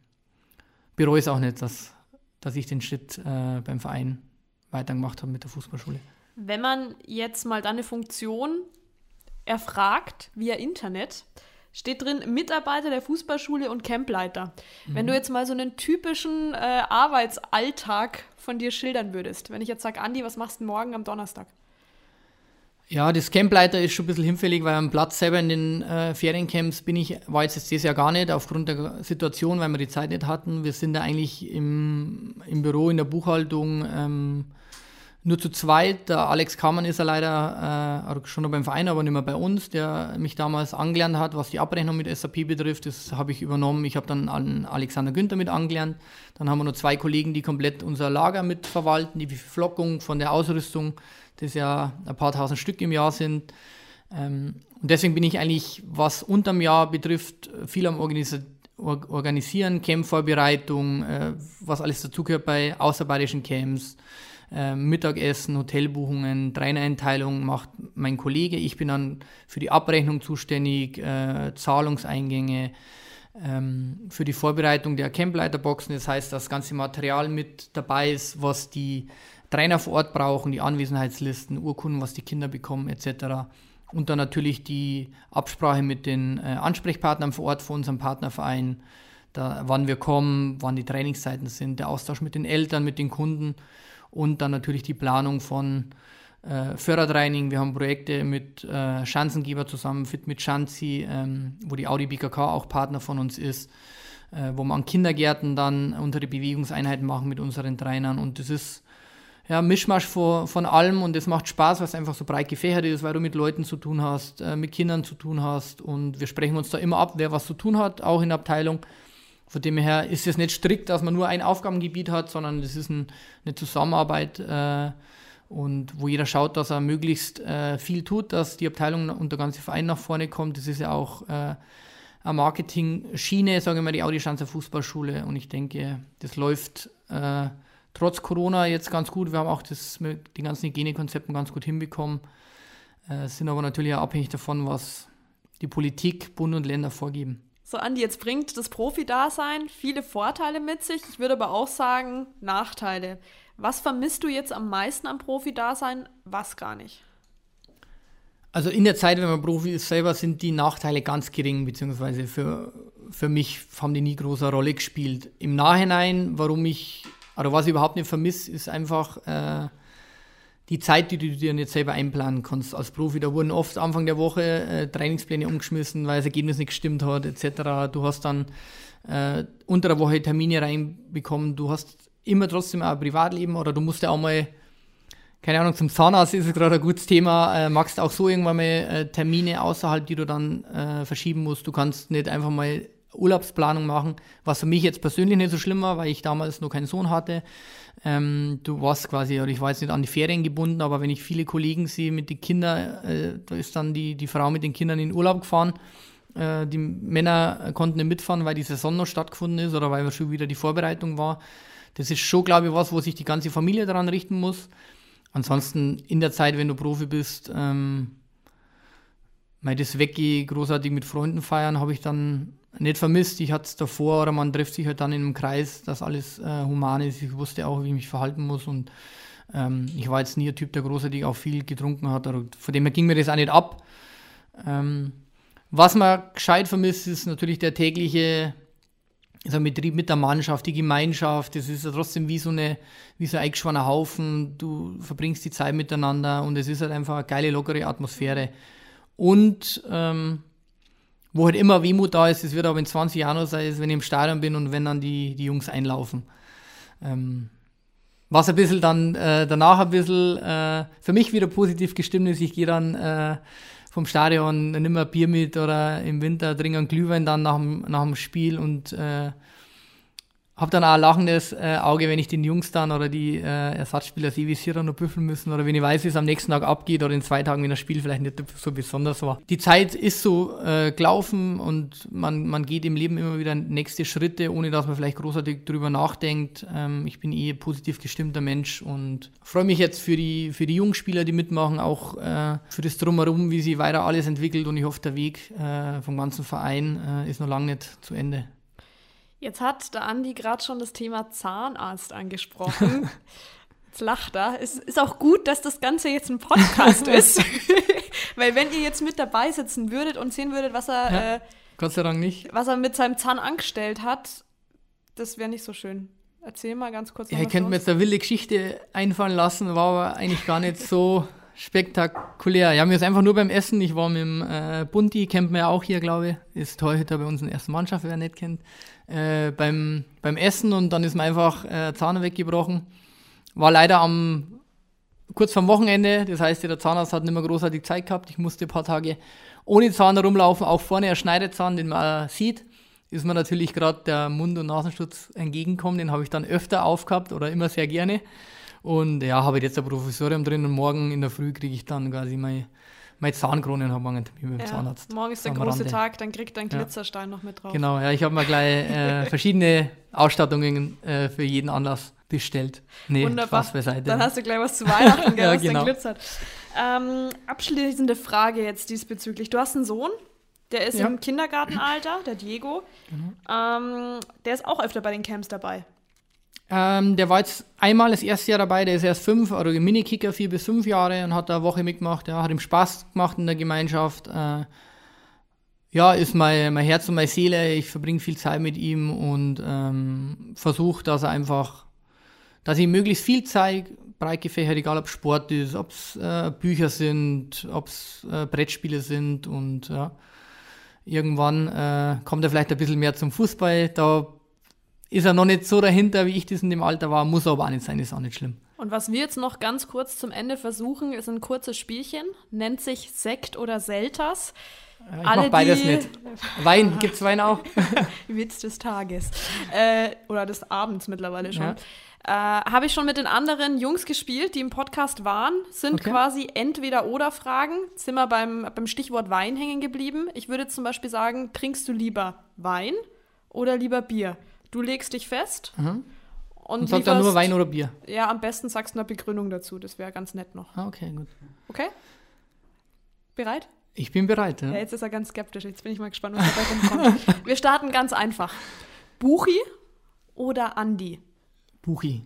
bereue es auch nicht, dass, dass ich den Schritt äh, beim Verein weitergemacht habe mit der Fußballschule. Wenn man jetzt mal deine Funktion erfragt via Internet, steht drin Mitarbeiter der Fußballschule und Campleiter. Mhm. Wenn du jetzt mal so einen typischen äh, Arbeitsalltag von dir schildern würdest, wenn ich jetzt sage, Andi, was machst du morgen am Donnerstag? Ja, das Campleiter ist schon ein bisschen hinfällig, weil am Platz selber in den äh, Feriencamps bin ich, war jetzt dieses Jahr gar nicht, aufgrund der Situation, weil wir die Zeit nicht hatten. Wir sind da eigentlich im, im Büro, in der Buchhaltung, ähm, nur zu zweit. Der Alex Kammann ist ja leider äh, schon noch beim Verein, aber nicht mehr bei uns, der mich damals angelernt hat, was die Abrechnung mit SAP betrifft. Das habe ich übernommen. Ich habe dann an Alexander Günther mit angelernt. Dann haben wir noch zwei Kollegen, die komplett unser Lager mit verwalten, die Flockung von der Ausrüstung, das ja ein paar tausend Stück im Jahr sind. Ähm, und deswegen bin ich eigentlich, was unterm Jahr betrifft, viel am Organis Organisieren, Campvorbereitung, äh, was alles dazugehört bei außerbayerischen Camps äh, Mittagessen, Hotelbuchungen, Trainereinteilung macht mein Kollege. Ich bin dann für die Abrechnung zuständig, äh, Zahlungseingänge, ähm, für die Vorbereitung der Campleiterboxen. Das heißt, das ganze Material mit dabei ist, was die Trainer vor Ort brauchen, die Anwesenheitslisten, Urkunden, was die Kinder bekommen etc. Und dann natürlich die Absprache mit den äh, Ansprechpartnern vor Ort von unserem Partnerverein, da, wann wir kommen, wann die Trainingszeiten sind, der Austausch mit den Eltern, mit den Kunden und dann natürlich die Planung von äh, Fördertraining. Wir haben Projekte mit äh, Schanzengeber zusammen, Fit mit Schanzi, ähm, wo die Audi BKK auch Partner von uns ist, äh, wo man an Kindergärten dann unsere Bewegungseinheiten machen mit unseren Trainern und das ist ja, Mischmasch von, von allem und es macht Spaß, weil es einfach so breit gefächert ist, weil du mit Leuten zu tun hast, äh, mit Kindern zu tun hast und wir sprechen uns da immer ab, wer was zu tun hat, auch in der Abteilung. Von dem her ist es nicht strikt, dass man nur ein Aufgabengebiet hat, sondern es ist ein, eine Zusammenarbeit äh, und wo jeder schaut, dass er möglichst äh, viel tut, dass die Abteilung und der ganze Verein nach vorne kommt. Das ist ja auch äh, eine Marketing-Schiene, sagen wir mal, die Audi-Schanzer Fußballschule. Und ich denke, das läuft äh, trotz Corona jetzt ganz gut. Wir haben auch das mit den ganzen Hygienekonzepten ganz gut hinbekommen. Äh, sind aber natürlich auch abhängig davon, was die Politik, Bund und Länder vorgeben. So, Andi, jetzt bringt das Profi-Dasein viele Vorteile mit sich. Ich würde aber auch sagen, Nachteile. Was vermisst du jetzt am meisten am Profi-Dasein, was gar nicht? Also in der Zeit, wenn man Profi ist selber, sind die Nachteile ganz gering, beziehungsweise für, für mich haben die nie große Rolle gespielt. Im Nachhinein, warum ich, oder was ich überhaupt nicht vermisse, ist einfach äh, die Zeit, die du dir nicht selber einplanen kannst als Profi. Da wurden oft Anfang der Woche äh, Trainingspläne umgeschmissen, weil das Ergebnis nicht gestimmt hat, etc. Du hast dann äh, unter der Woche Termine reinbekommen. Du hast immer trotzdem auch ein Privatleben oder du musst ja auch mal, keine Ahnung, zum Zahnarzt ist es gerade ein gutes Thema, äh, magst auch so irgendwann mal äh, Termine außerhalb, die du dann äh, verschieben musst. Du kannst nicht einfach mal Urlaubsplanung machen, was für mich jetzt persönlich nicht so schlimm war, weil ich damals noch keinen Sohn hatte. Ähm, du warst quasi, oder ich war jetzt nicht an die Ferien gebunden, aber wenn ich viele Kollegen sehe mit den Kindern, äh, da ist dann die, die Frau mit den Kindern in Urlaub gefahren. Äh, die Männer konnten nicht mitfahren, weil die Saison noch stattgefunden ist oder weil schon wieder die Vorbereitung war. Das ist schon, glaube ich, was, wo sich die ganze Familie daran richten muss. Ansonsten in der Zeit, wenn du Profi bist, ähm, mal das Weggehe großartig mit Freunden feiern, habe ich dann nicht vermisst. Ich hatte es davor, oder man trifft sich halt dann in einem Kreis, dass alles äh, human ist. Ich wusste auch, wie ich mich verhalten muss und ähm, ich war jetzt nie ein Typ, der großartig auch viel getrunken hat. Oder von dem her ging mir das auch nicht ab. Ähm, was man gescheit vermisst, ist natürlich der tägliche also Betrieb mit der Mannschaft, die Gemeinschaft, das ist ja trotzdem wie so, eine, wie so ein eingeschworener Haufen. Du verbringst die Zeit miteinander und es ist halt einfach eine geile, lockere Atmosphäre. Und ähm, wo halt immer Wehmut da ist, es wird aber in 20 Jahren noch sein, wenn ich im Stadion bin und wenn dann die, die Jungs einlaufen. Ähm, was ein bisschen dann äh, danach ein bisschen äh, für mich wieder positiv gestimmt ist, ich gehe dann äh, vom Stadion nimm mehr Bier mit oder im Winter trinke einen Glühwein dann nach dem, nach dem Spiel und äh, habe dann auch ein lachendes äh, Auge, wenn ich den Jungs dann oder die äh, Ersatzspieler sehe, wie sie noch büffeln müssen oder wenn ich weiß, wie es am nächsten Tag abgeht oder in zwei Tagen, wenn das Spiel vielleicht nicht so besonders war. Die Zeit ist so äh, gelaufen und man, man geht im Leben immer wieder nächste Schritte, ohne dass man vielleicht großartig drüber nachdenkt. Ähm, ich bin eh positiv gestimmter Mensch und freue mich jetzt für die, für die Jungspieler, die mitmachen, auch äh, für das Drumherum, wie sie weiter alles entwickelt und ich hoffe, der Weg äh, vom ganzen Verein äh, ist noch lange nicht zu Ende. Jetzt hat der Andi gerade schon das Thema Zahnarzt angesprochen. Jetzt lacht er. Es ist auch gut, dass das Ganze jetzt ein Podcast ist. Weil wenn ihr jetzt mit dabei sitzen würdet und sehen würdet, was er, ja, äh, Gott sei Dank nicht. was er mit seinem Zahn angestellt hat, das wäre nicht so schön. Erzähl mal ganz kurz. Ja, ihr könnt mir jetzt eine wilde Geschichte einfallen lassen, war aber eigentlich gar nicht so spektakulär. Ja, mir ist einfach nur beim Essen. Ich war mit dem äh, Bunti, kennt man ja auch hier, glaube ich. Ist Torhüter bei uns in der ersten Mannschaft, wer nicht kennt. Äh, beim, beim Essen und dann ist mir einfach äh, Zahn weggebrochen. War leider am kurz vorm Wochenende, das heißt, der Zahnarzt hat nicht mehr großartig Zeit gehabt. Ich musste ein paar Tage ohne Zahn rumlaufen, auch vorne ein Schneidezahn, den man sieht. Ist mir natürlich gerade der Mund- und Nasenschutz entgegenkommen, den habe ich dann öfter aufgehabt oder immer sehr gerne. Und ja, habe jetzt ein Professorium drin und morgen in der Früh kriege ich dann quasi meine, meine Zahnkrone und habe morgen einen Termin mit dem ja, Zahnarzt. Morgen ist der große Rande. Tag, dann kriegt ein Glitzerstein ja. noch mit drauf. Genau, ja, ich habe mir gleich äh, verschiedene Ausstattungen äh, für jeden Anlass bestellt. Nee, Wunderbar. Spaß beiseite. Dann hast du gleich was zu Weihnachten, gell, ja, was genau. dann glitzert. Ähm, abschließende Frage jetzt diesbezüglich. Du hast einen Sohn, der ist ja. im Kindergartenalter, der Diego. Genau. Ähm, der ist auch öfter bei den Camps dabei. Ähm, der war jetzt einmal das erste Jahr dabei, der ist erst fünf, oder Minikicker, vier bis fünf Jahre und hat da eine Woche mitgemacht. Ja, hat ihm Spaß gemacht in der Gemeinschaft. Äh, ja, ist mein, mein Herz und meine Seele. Ich verbringe viel Zeit mit ihm und ähm, versuche, dass er einfach, dass ich möglichst viel zeige, breit gefächert, egal ob Sport ist, ob es äh, Bücher sind, ob es äh, Brettspiele sind und ja. Irgendwann äh, kommt er vielleicht ein bisschen mehr zum Fußball. Da ist er noch nicht so dahinter, wie ich das in dem Alter war, muss aber auch nicht sein, ist auch nicht schlimm. Und was wir jetzt noch ganz kurz zum Ende versuchen, ist ein kurzes Spielchen, nennt sich Sekt oder Selters. Ich Alle, mach beides die... nicht. Wein, gibt's Wein auch? Witz des Tages. Äh, oder des Abends mittlerweile schon. Ja. Äh, Habe ich schon mit den anderen Jungs gespielt, die im Podcast waren, sind Okay. quasi Entweder-Oder-Fragen. Sind wir beim, beim Stichwort Wein hängen geblieben. Ich würde zum Beispiel sagen, trinkst du lieber Wein oder lieber Bier? Du legst dich fest und, Und sagt dann nur Wein oder Bier. Ja, am besten sagst du eine Begründung dazu. Das wäre ganz nett noch. Ah, okay, gut. Okay? Bereit? Ich bin bereit. Ja. Ja, jetzt ist er ganz skeptisch. Jetzt bin ich mal gespannt, was dabei rumkommt. Wir starten ganz einfach. Buchi oder Andi? Buchi.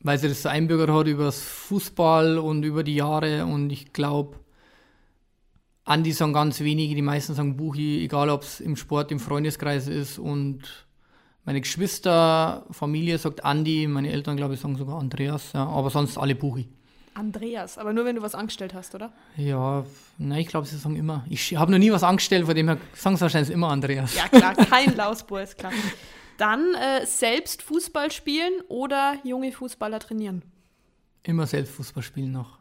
Weil sie das so einbürgert hat über das Fußball und über die Jahre und ich glaube, Andi sagen ganz wenige, die meisten sagen Buchi, egal ob es im Sport, im Freundeskreis ist und meine Geschwister, Familie sagt Andi, meine Eltern glaube ich sagen sogar Andreas, ja, aber sonst alle Buchi. Andreas, aber nur wenn du was angestellt hast, oder? Ja, nein, ich glaube, sie sagen immer. Ich habe noch nie was angestellt, von dem her sagen sie wahrscheinlich immer Andreas. Ja, klar, kein Lausbur, ist klar. Dann äh, selbst Fußball spielen oder junge Fußballer trainieren? Immer selbst Fußball spielen noch.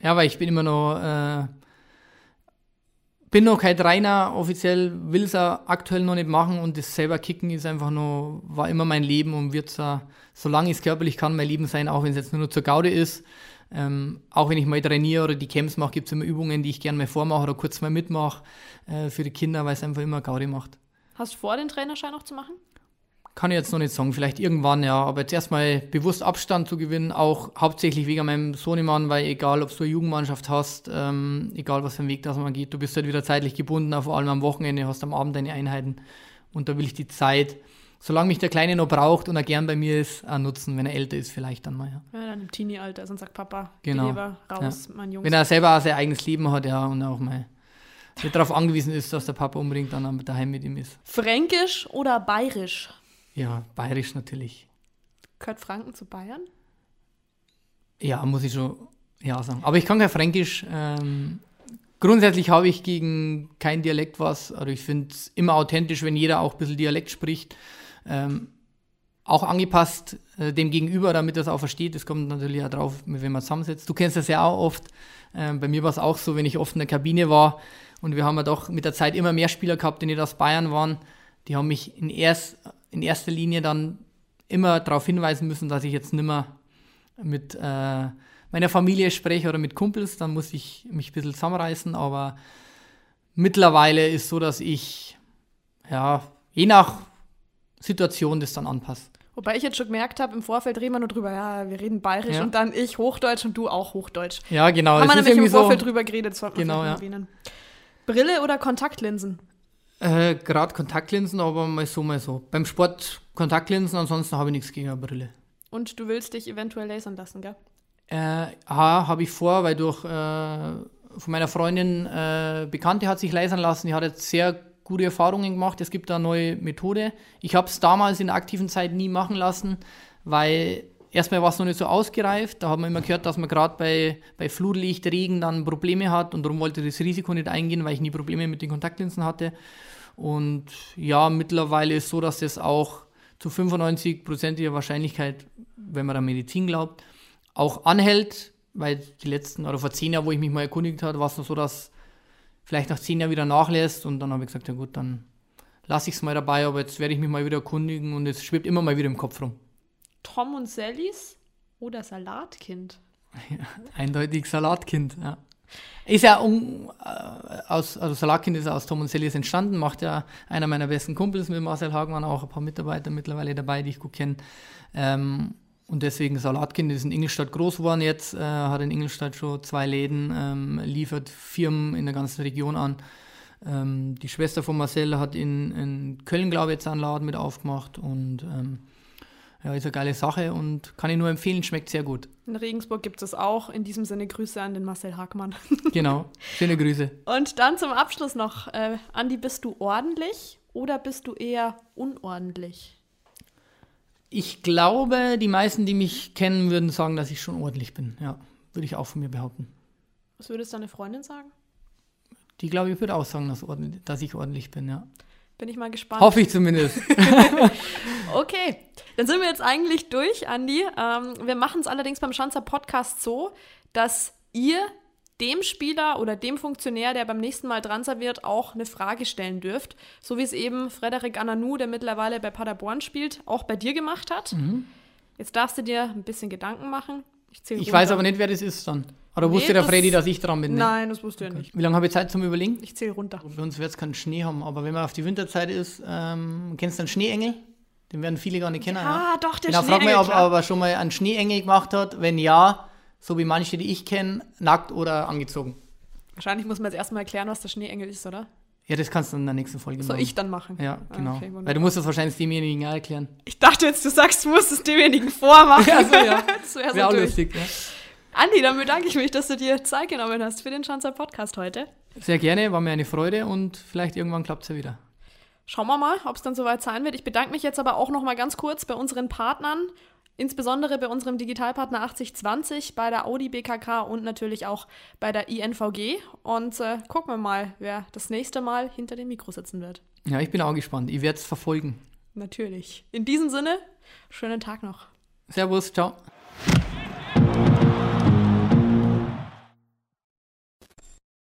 Ja, weil ich bin immer noch, äh, bin noch kein Trainer, offiziell will es aktuell noch nicht machen und das selber kicken ist einfach nur, war immer mein Leben und wird solange ich es körperlich kann, mein Leben sein, auch wenn es jetzt nur noch zur Gaude ist. Ähm, auch wenn ich mal trainiere oder die Camps mache, gibt es immer Übungen, die ich gerne mal vormache oder kurz mal mitmache äh, für die Kinder, weil es einfach immer Gaude macht. Hast du vor, den Trainerschein noch zu machen? Kann ich jetzt noch nicht sagen, vielleicht irgendwann, ja. Aber jetzt erstmal bewusst Abstand zu gewinnen, auch hauptsächlich wegen meinem Sohnemann, weil egal, ob du eine Jugendmannschaft hast, ähm, egal was für einen Weg das man geht, du bist halt wieder zeitlich gebunden, vor allem am Wochenende, hast am Abend deine Einheiten. Und da will ich die Zeit, solange mich der Kleine noch braucht und er gern bei mir ist, auch nutzen, wenn er älter ist, vielleicht dann mal, ja. Ja, dann im Teenie-Alter und sagt Papa, Genau. geh lieber raus, mein Jungs. Wenn er selber auch sein eigenes Leben hat, ja, und auch mal nicht darauf angewiesen ist, dass der Papa unbedingt dann daheim mit ihm ist. Fränkisch oder bayerisch? Ja, bayerisch natürlich. Gehört Franken zu Bayern? Ja, muss ich schon ja sagen. Aber ich kann kein Fränkisch. Ähm, grundsätzlich habe ich gegen kein Dialekt was. Also ich finde es immer authentisch, wenn jeder auch ein bisschen Dialekt spricht. Ähm, auch angepasst äh, dem Gegenüber, damit er es auch versteht. Das kommt natürlich auch drauf, wenn man zusammensetzt. Du kennst das ja auch oft. Ähm, bei mir war es auch so, wenn ich oft in der Kabine war und wir haben ja doch mit der Zeit immer mehr Spieler gehabt, die nicht aus Bayern waren. Die haben mich in, erst, in erster Linie dann immer darauf hinweisen müssen, dass ich jetzt nimmer mit äh, meiner Familie spreche oder mit Kumpels, dann muss ich mich ein bisschen zusammenreißen, aber mittlerweile ist so, dass ich, ja, je nach Situation das dann anpasse. Wobei ich jetzt schon gemerkt habe, im Vorfeld reden wir nur drüber, ja, wir reden bayerisch Ja. und dann ich Hochdeutsch und du auch Hochdeutsch. Ja, genau. Haben wir nämlich im Vorfeld so, drüber geredet, sollte man Genau, ja. erwähnen. Brille oder Kontaktlinsen? Äh, gerade Kontaktlinsen, aber mal so, mal so. Beim Sport Kontaktlinsen, ansonsten habe ich nichts gegen eine Brille. Und du willst dich eventuell lasern lassen, gell? Äh, ja, habe ich vor, weil durch äh, von meiner Freundin äh, Bekannte hat sich lasern lassen. Die hat jetzt sehr gute Erfahrungen gemacht. Es gibt da eine neue Methode. Ich habe es damals in der aktiven Zeit nie machen lassen, weil erstmal war es noch nicht so ausgereift. Da hat man immer gehört, dass man gerade bei, bei Flutlicht, Regen dann Probleme hat und darum wollte ich das Risiko nicht eingehen, weil ich nie Probleme mit den Kontaktlinsen hatte. Und ja, mittlerweile ist so, dass das auch zu 95%iger Wahrscheinlichkeit, wenn man der Medizin glaubt, auch anhält, weil die letzten, oder vor zehn Jahren, wo ich mich mal erkundigt habe, war es noch so, dass vielleicht nach zehn Jahren wieder nachlässt und dann habe ich gesagt, ja gut, dann lasse ich es mal dabei, aber jetzt werde ich mich mal wieder erkundigen und es schwebt immer mal wieder im Kopf rum. Tom und Sallys oder Salatkind? Eindeutig Salatkind, ja. Ist ja um, äh, aus, also Salatkind ist ja aus Tom und Sellies entstanden, macht ja einer meiner besten Kumpels mit Marcel Hagmann, auch ein paar Mitarbeiter mittlerweile dabei, die ich gut kenne. Ähm, und deswegen Salatkind ist in Ingolstadt groß geworden jetzt, äh, hat in Ingolstadt schon zwei Läden, ähm, liefert Firmen in der ganzen Region an. Ähm, die Schwester von Marcel hat in, in Köln, glaube ich, jetzt einen Laden mit aufgemacht und ähm, ja, ist eine geile Sache und kann ich nur empfehlen, schmeckt sehr gut. In Regensburg gibt es auch. In diesem Sinne Grüße an den Marcel Hagmann. Genau, schöne Grüße. Und dann zum Abschluss noch, äh, Andi, bist du ordentlich oder bist du eher unordentlich? Ich glaube, die meisten, die mich kennen, würden sagen, dass ich schon ordentlich bin. Ja, würde ich auch von mir behaupten. Was würdest deine Freundin sagen? Die, glaube ich, würde auch sagen, dass, ordentlich, dass ich ordentlich bin, ja. Bin ich mal gespannt. Hoffe ich zumindest. Okay, dann sind wir jetzt eigentlich durch, Andi. Ähm, wir machen es allerdings beim Schanzer Podcast so, dass ihr dem Spieler oder dem Funktionär, der beim nächsten Mal dran sein wird, auch eine Frage stellen dürft. So wie es eben Frederik Ananou, der mittlerweile bei Paderborn spielt, auch bei dir gemacht hat. Jetzt darfst du dir ein bisschen Gedanken machen. Ich, ich weiß aber nicht, wer das ist dann. Oder nee, wusste der Freddy, dass ich dran bin? Ne? Nein, das wusste er nicht. Wie lange habe ich Zeit zum Überlegen? Ich zähle runter. Bei uns wird es keinen Schnee haben, aber wenn man auf die Winterzeit ist, ähm, kennst du einen Schneeengel? Den werden viele gar nicht kennen. Ah, ja? doch, der genau, Schneeengel. Frag mich, ob er aber schon mal einen Schneeengel gemacht hat. Wenn ja, so wie manche, die ich kenne, nackt oder angezogen. Wahrscheinlich muss man jetzt erstmal erklären, was der Schneeengel ist, oder? Ja, das kannst du in der nächsten Folge machen. Soll ich dann machen? Ja, ah, genau. Okay, Weil du musst es wahrscheinlich demjenigen erklären. Ich dachte jetzt, du sagst, du musst es demjenigen vormachen. ja, so, ja. das wäre wär auch durch. lustig, ja. Andi, dann bedanke ich mich, dass du dir Zeit genommen hast für den Schanzer Podcast heute. Sehr gerne, war mir eine Freude und vielleicht irgendwann klappt es ja wieder. Schauen wir mal, ob es dann soweit sein wird. Ich bedanke mich jetzt aber auch noch mal ganz kurz bei unseren Partnern, insbesondere bei unserem Digitalpartner 8020, bei der Audi BKK und natürlich auch bei der INVG. Und äh, gucken wir mal, wer das nächste Mal hinter dem Mikro sitzen wird. Ja, ich bin auch gespannt. Ich werde es verfolgen. Natürlich. In diesem Sinne, schönen Tag noch. Servus, ciao.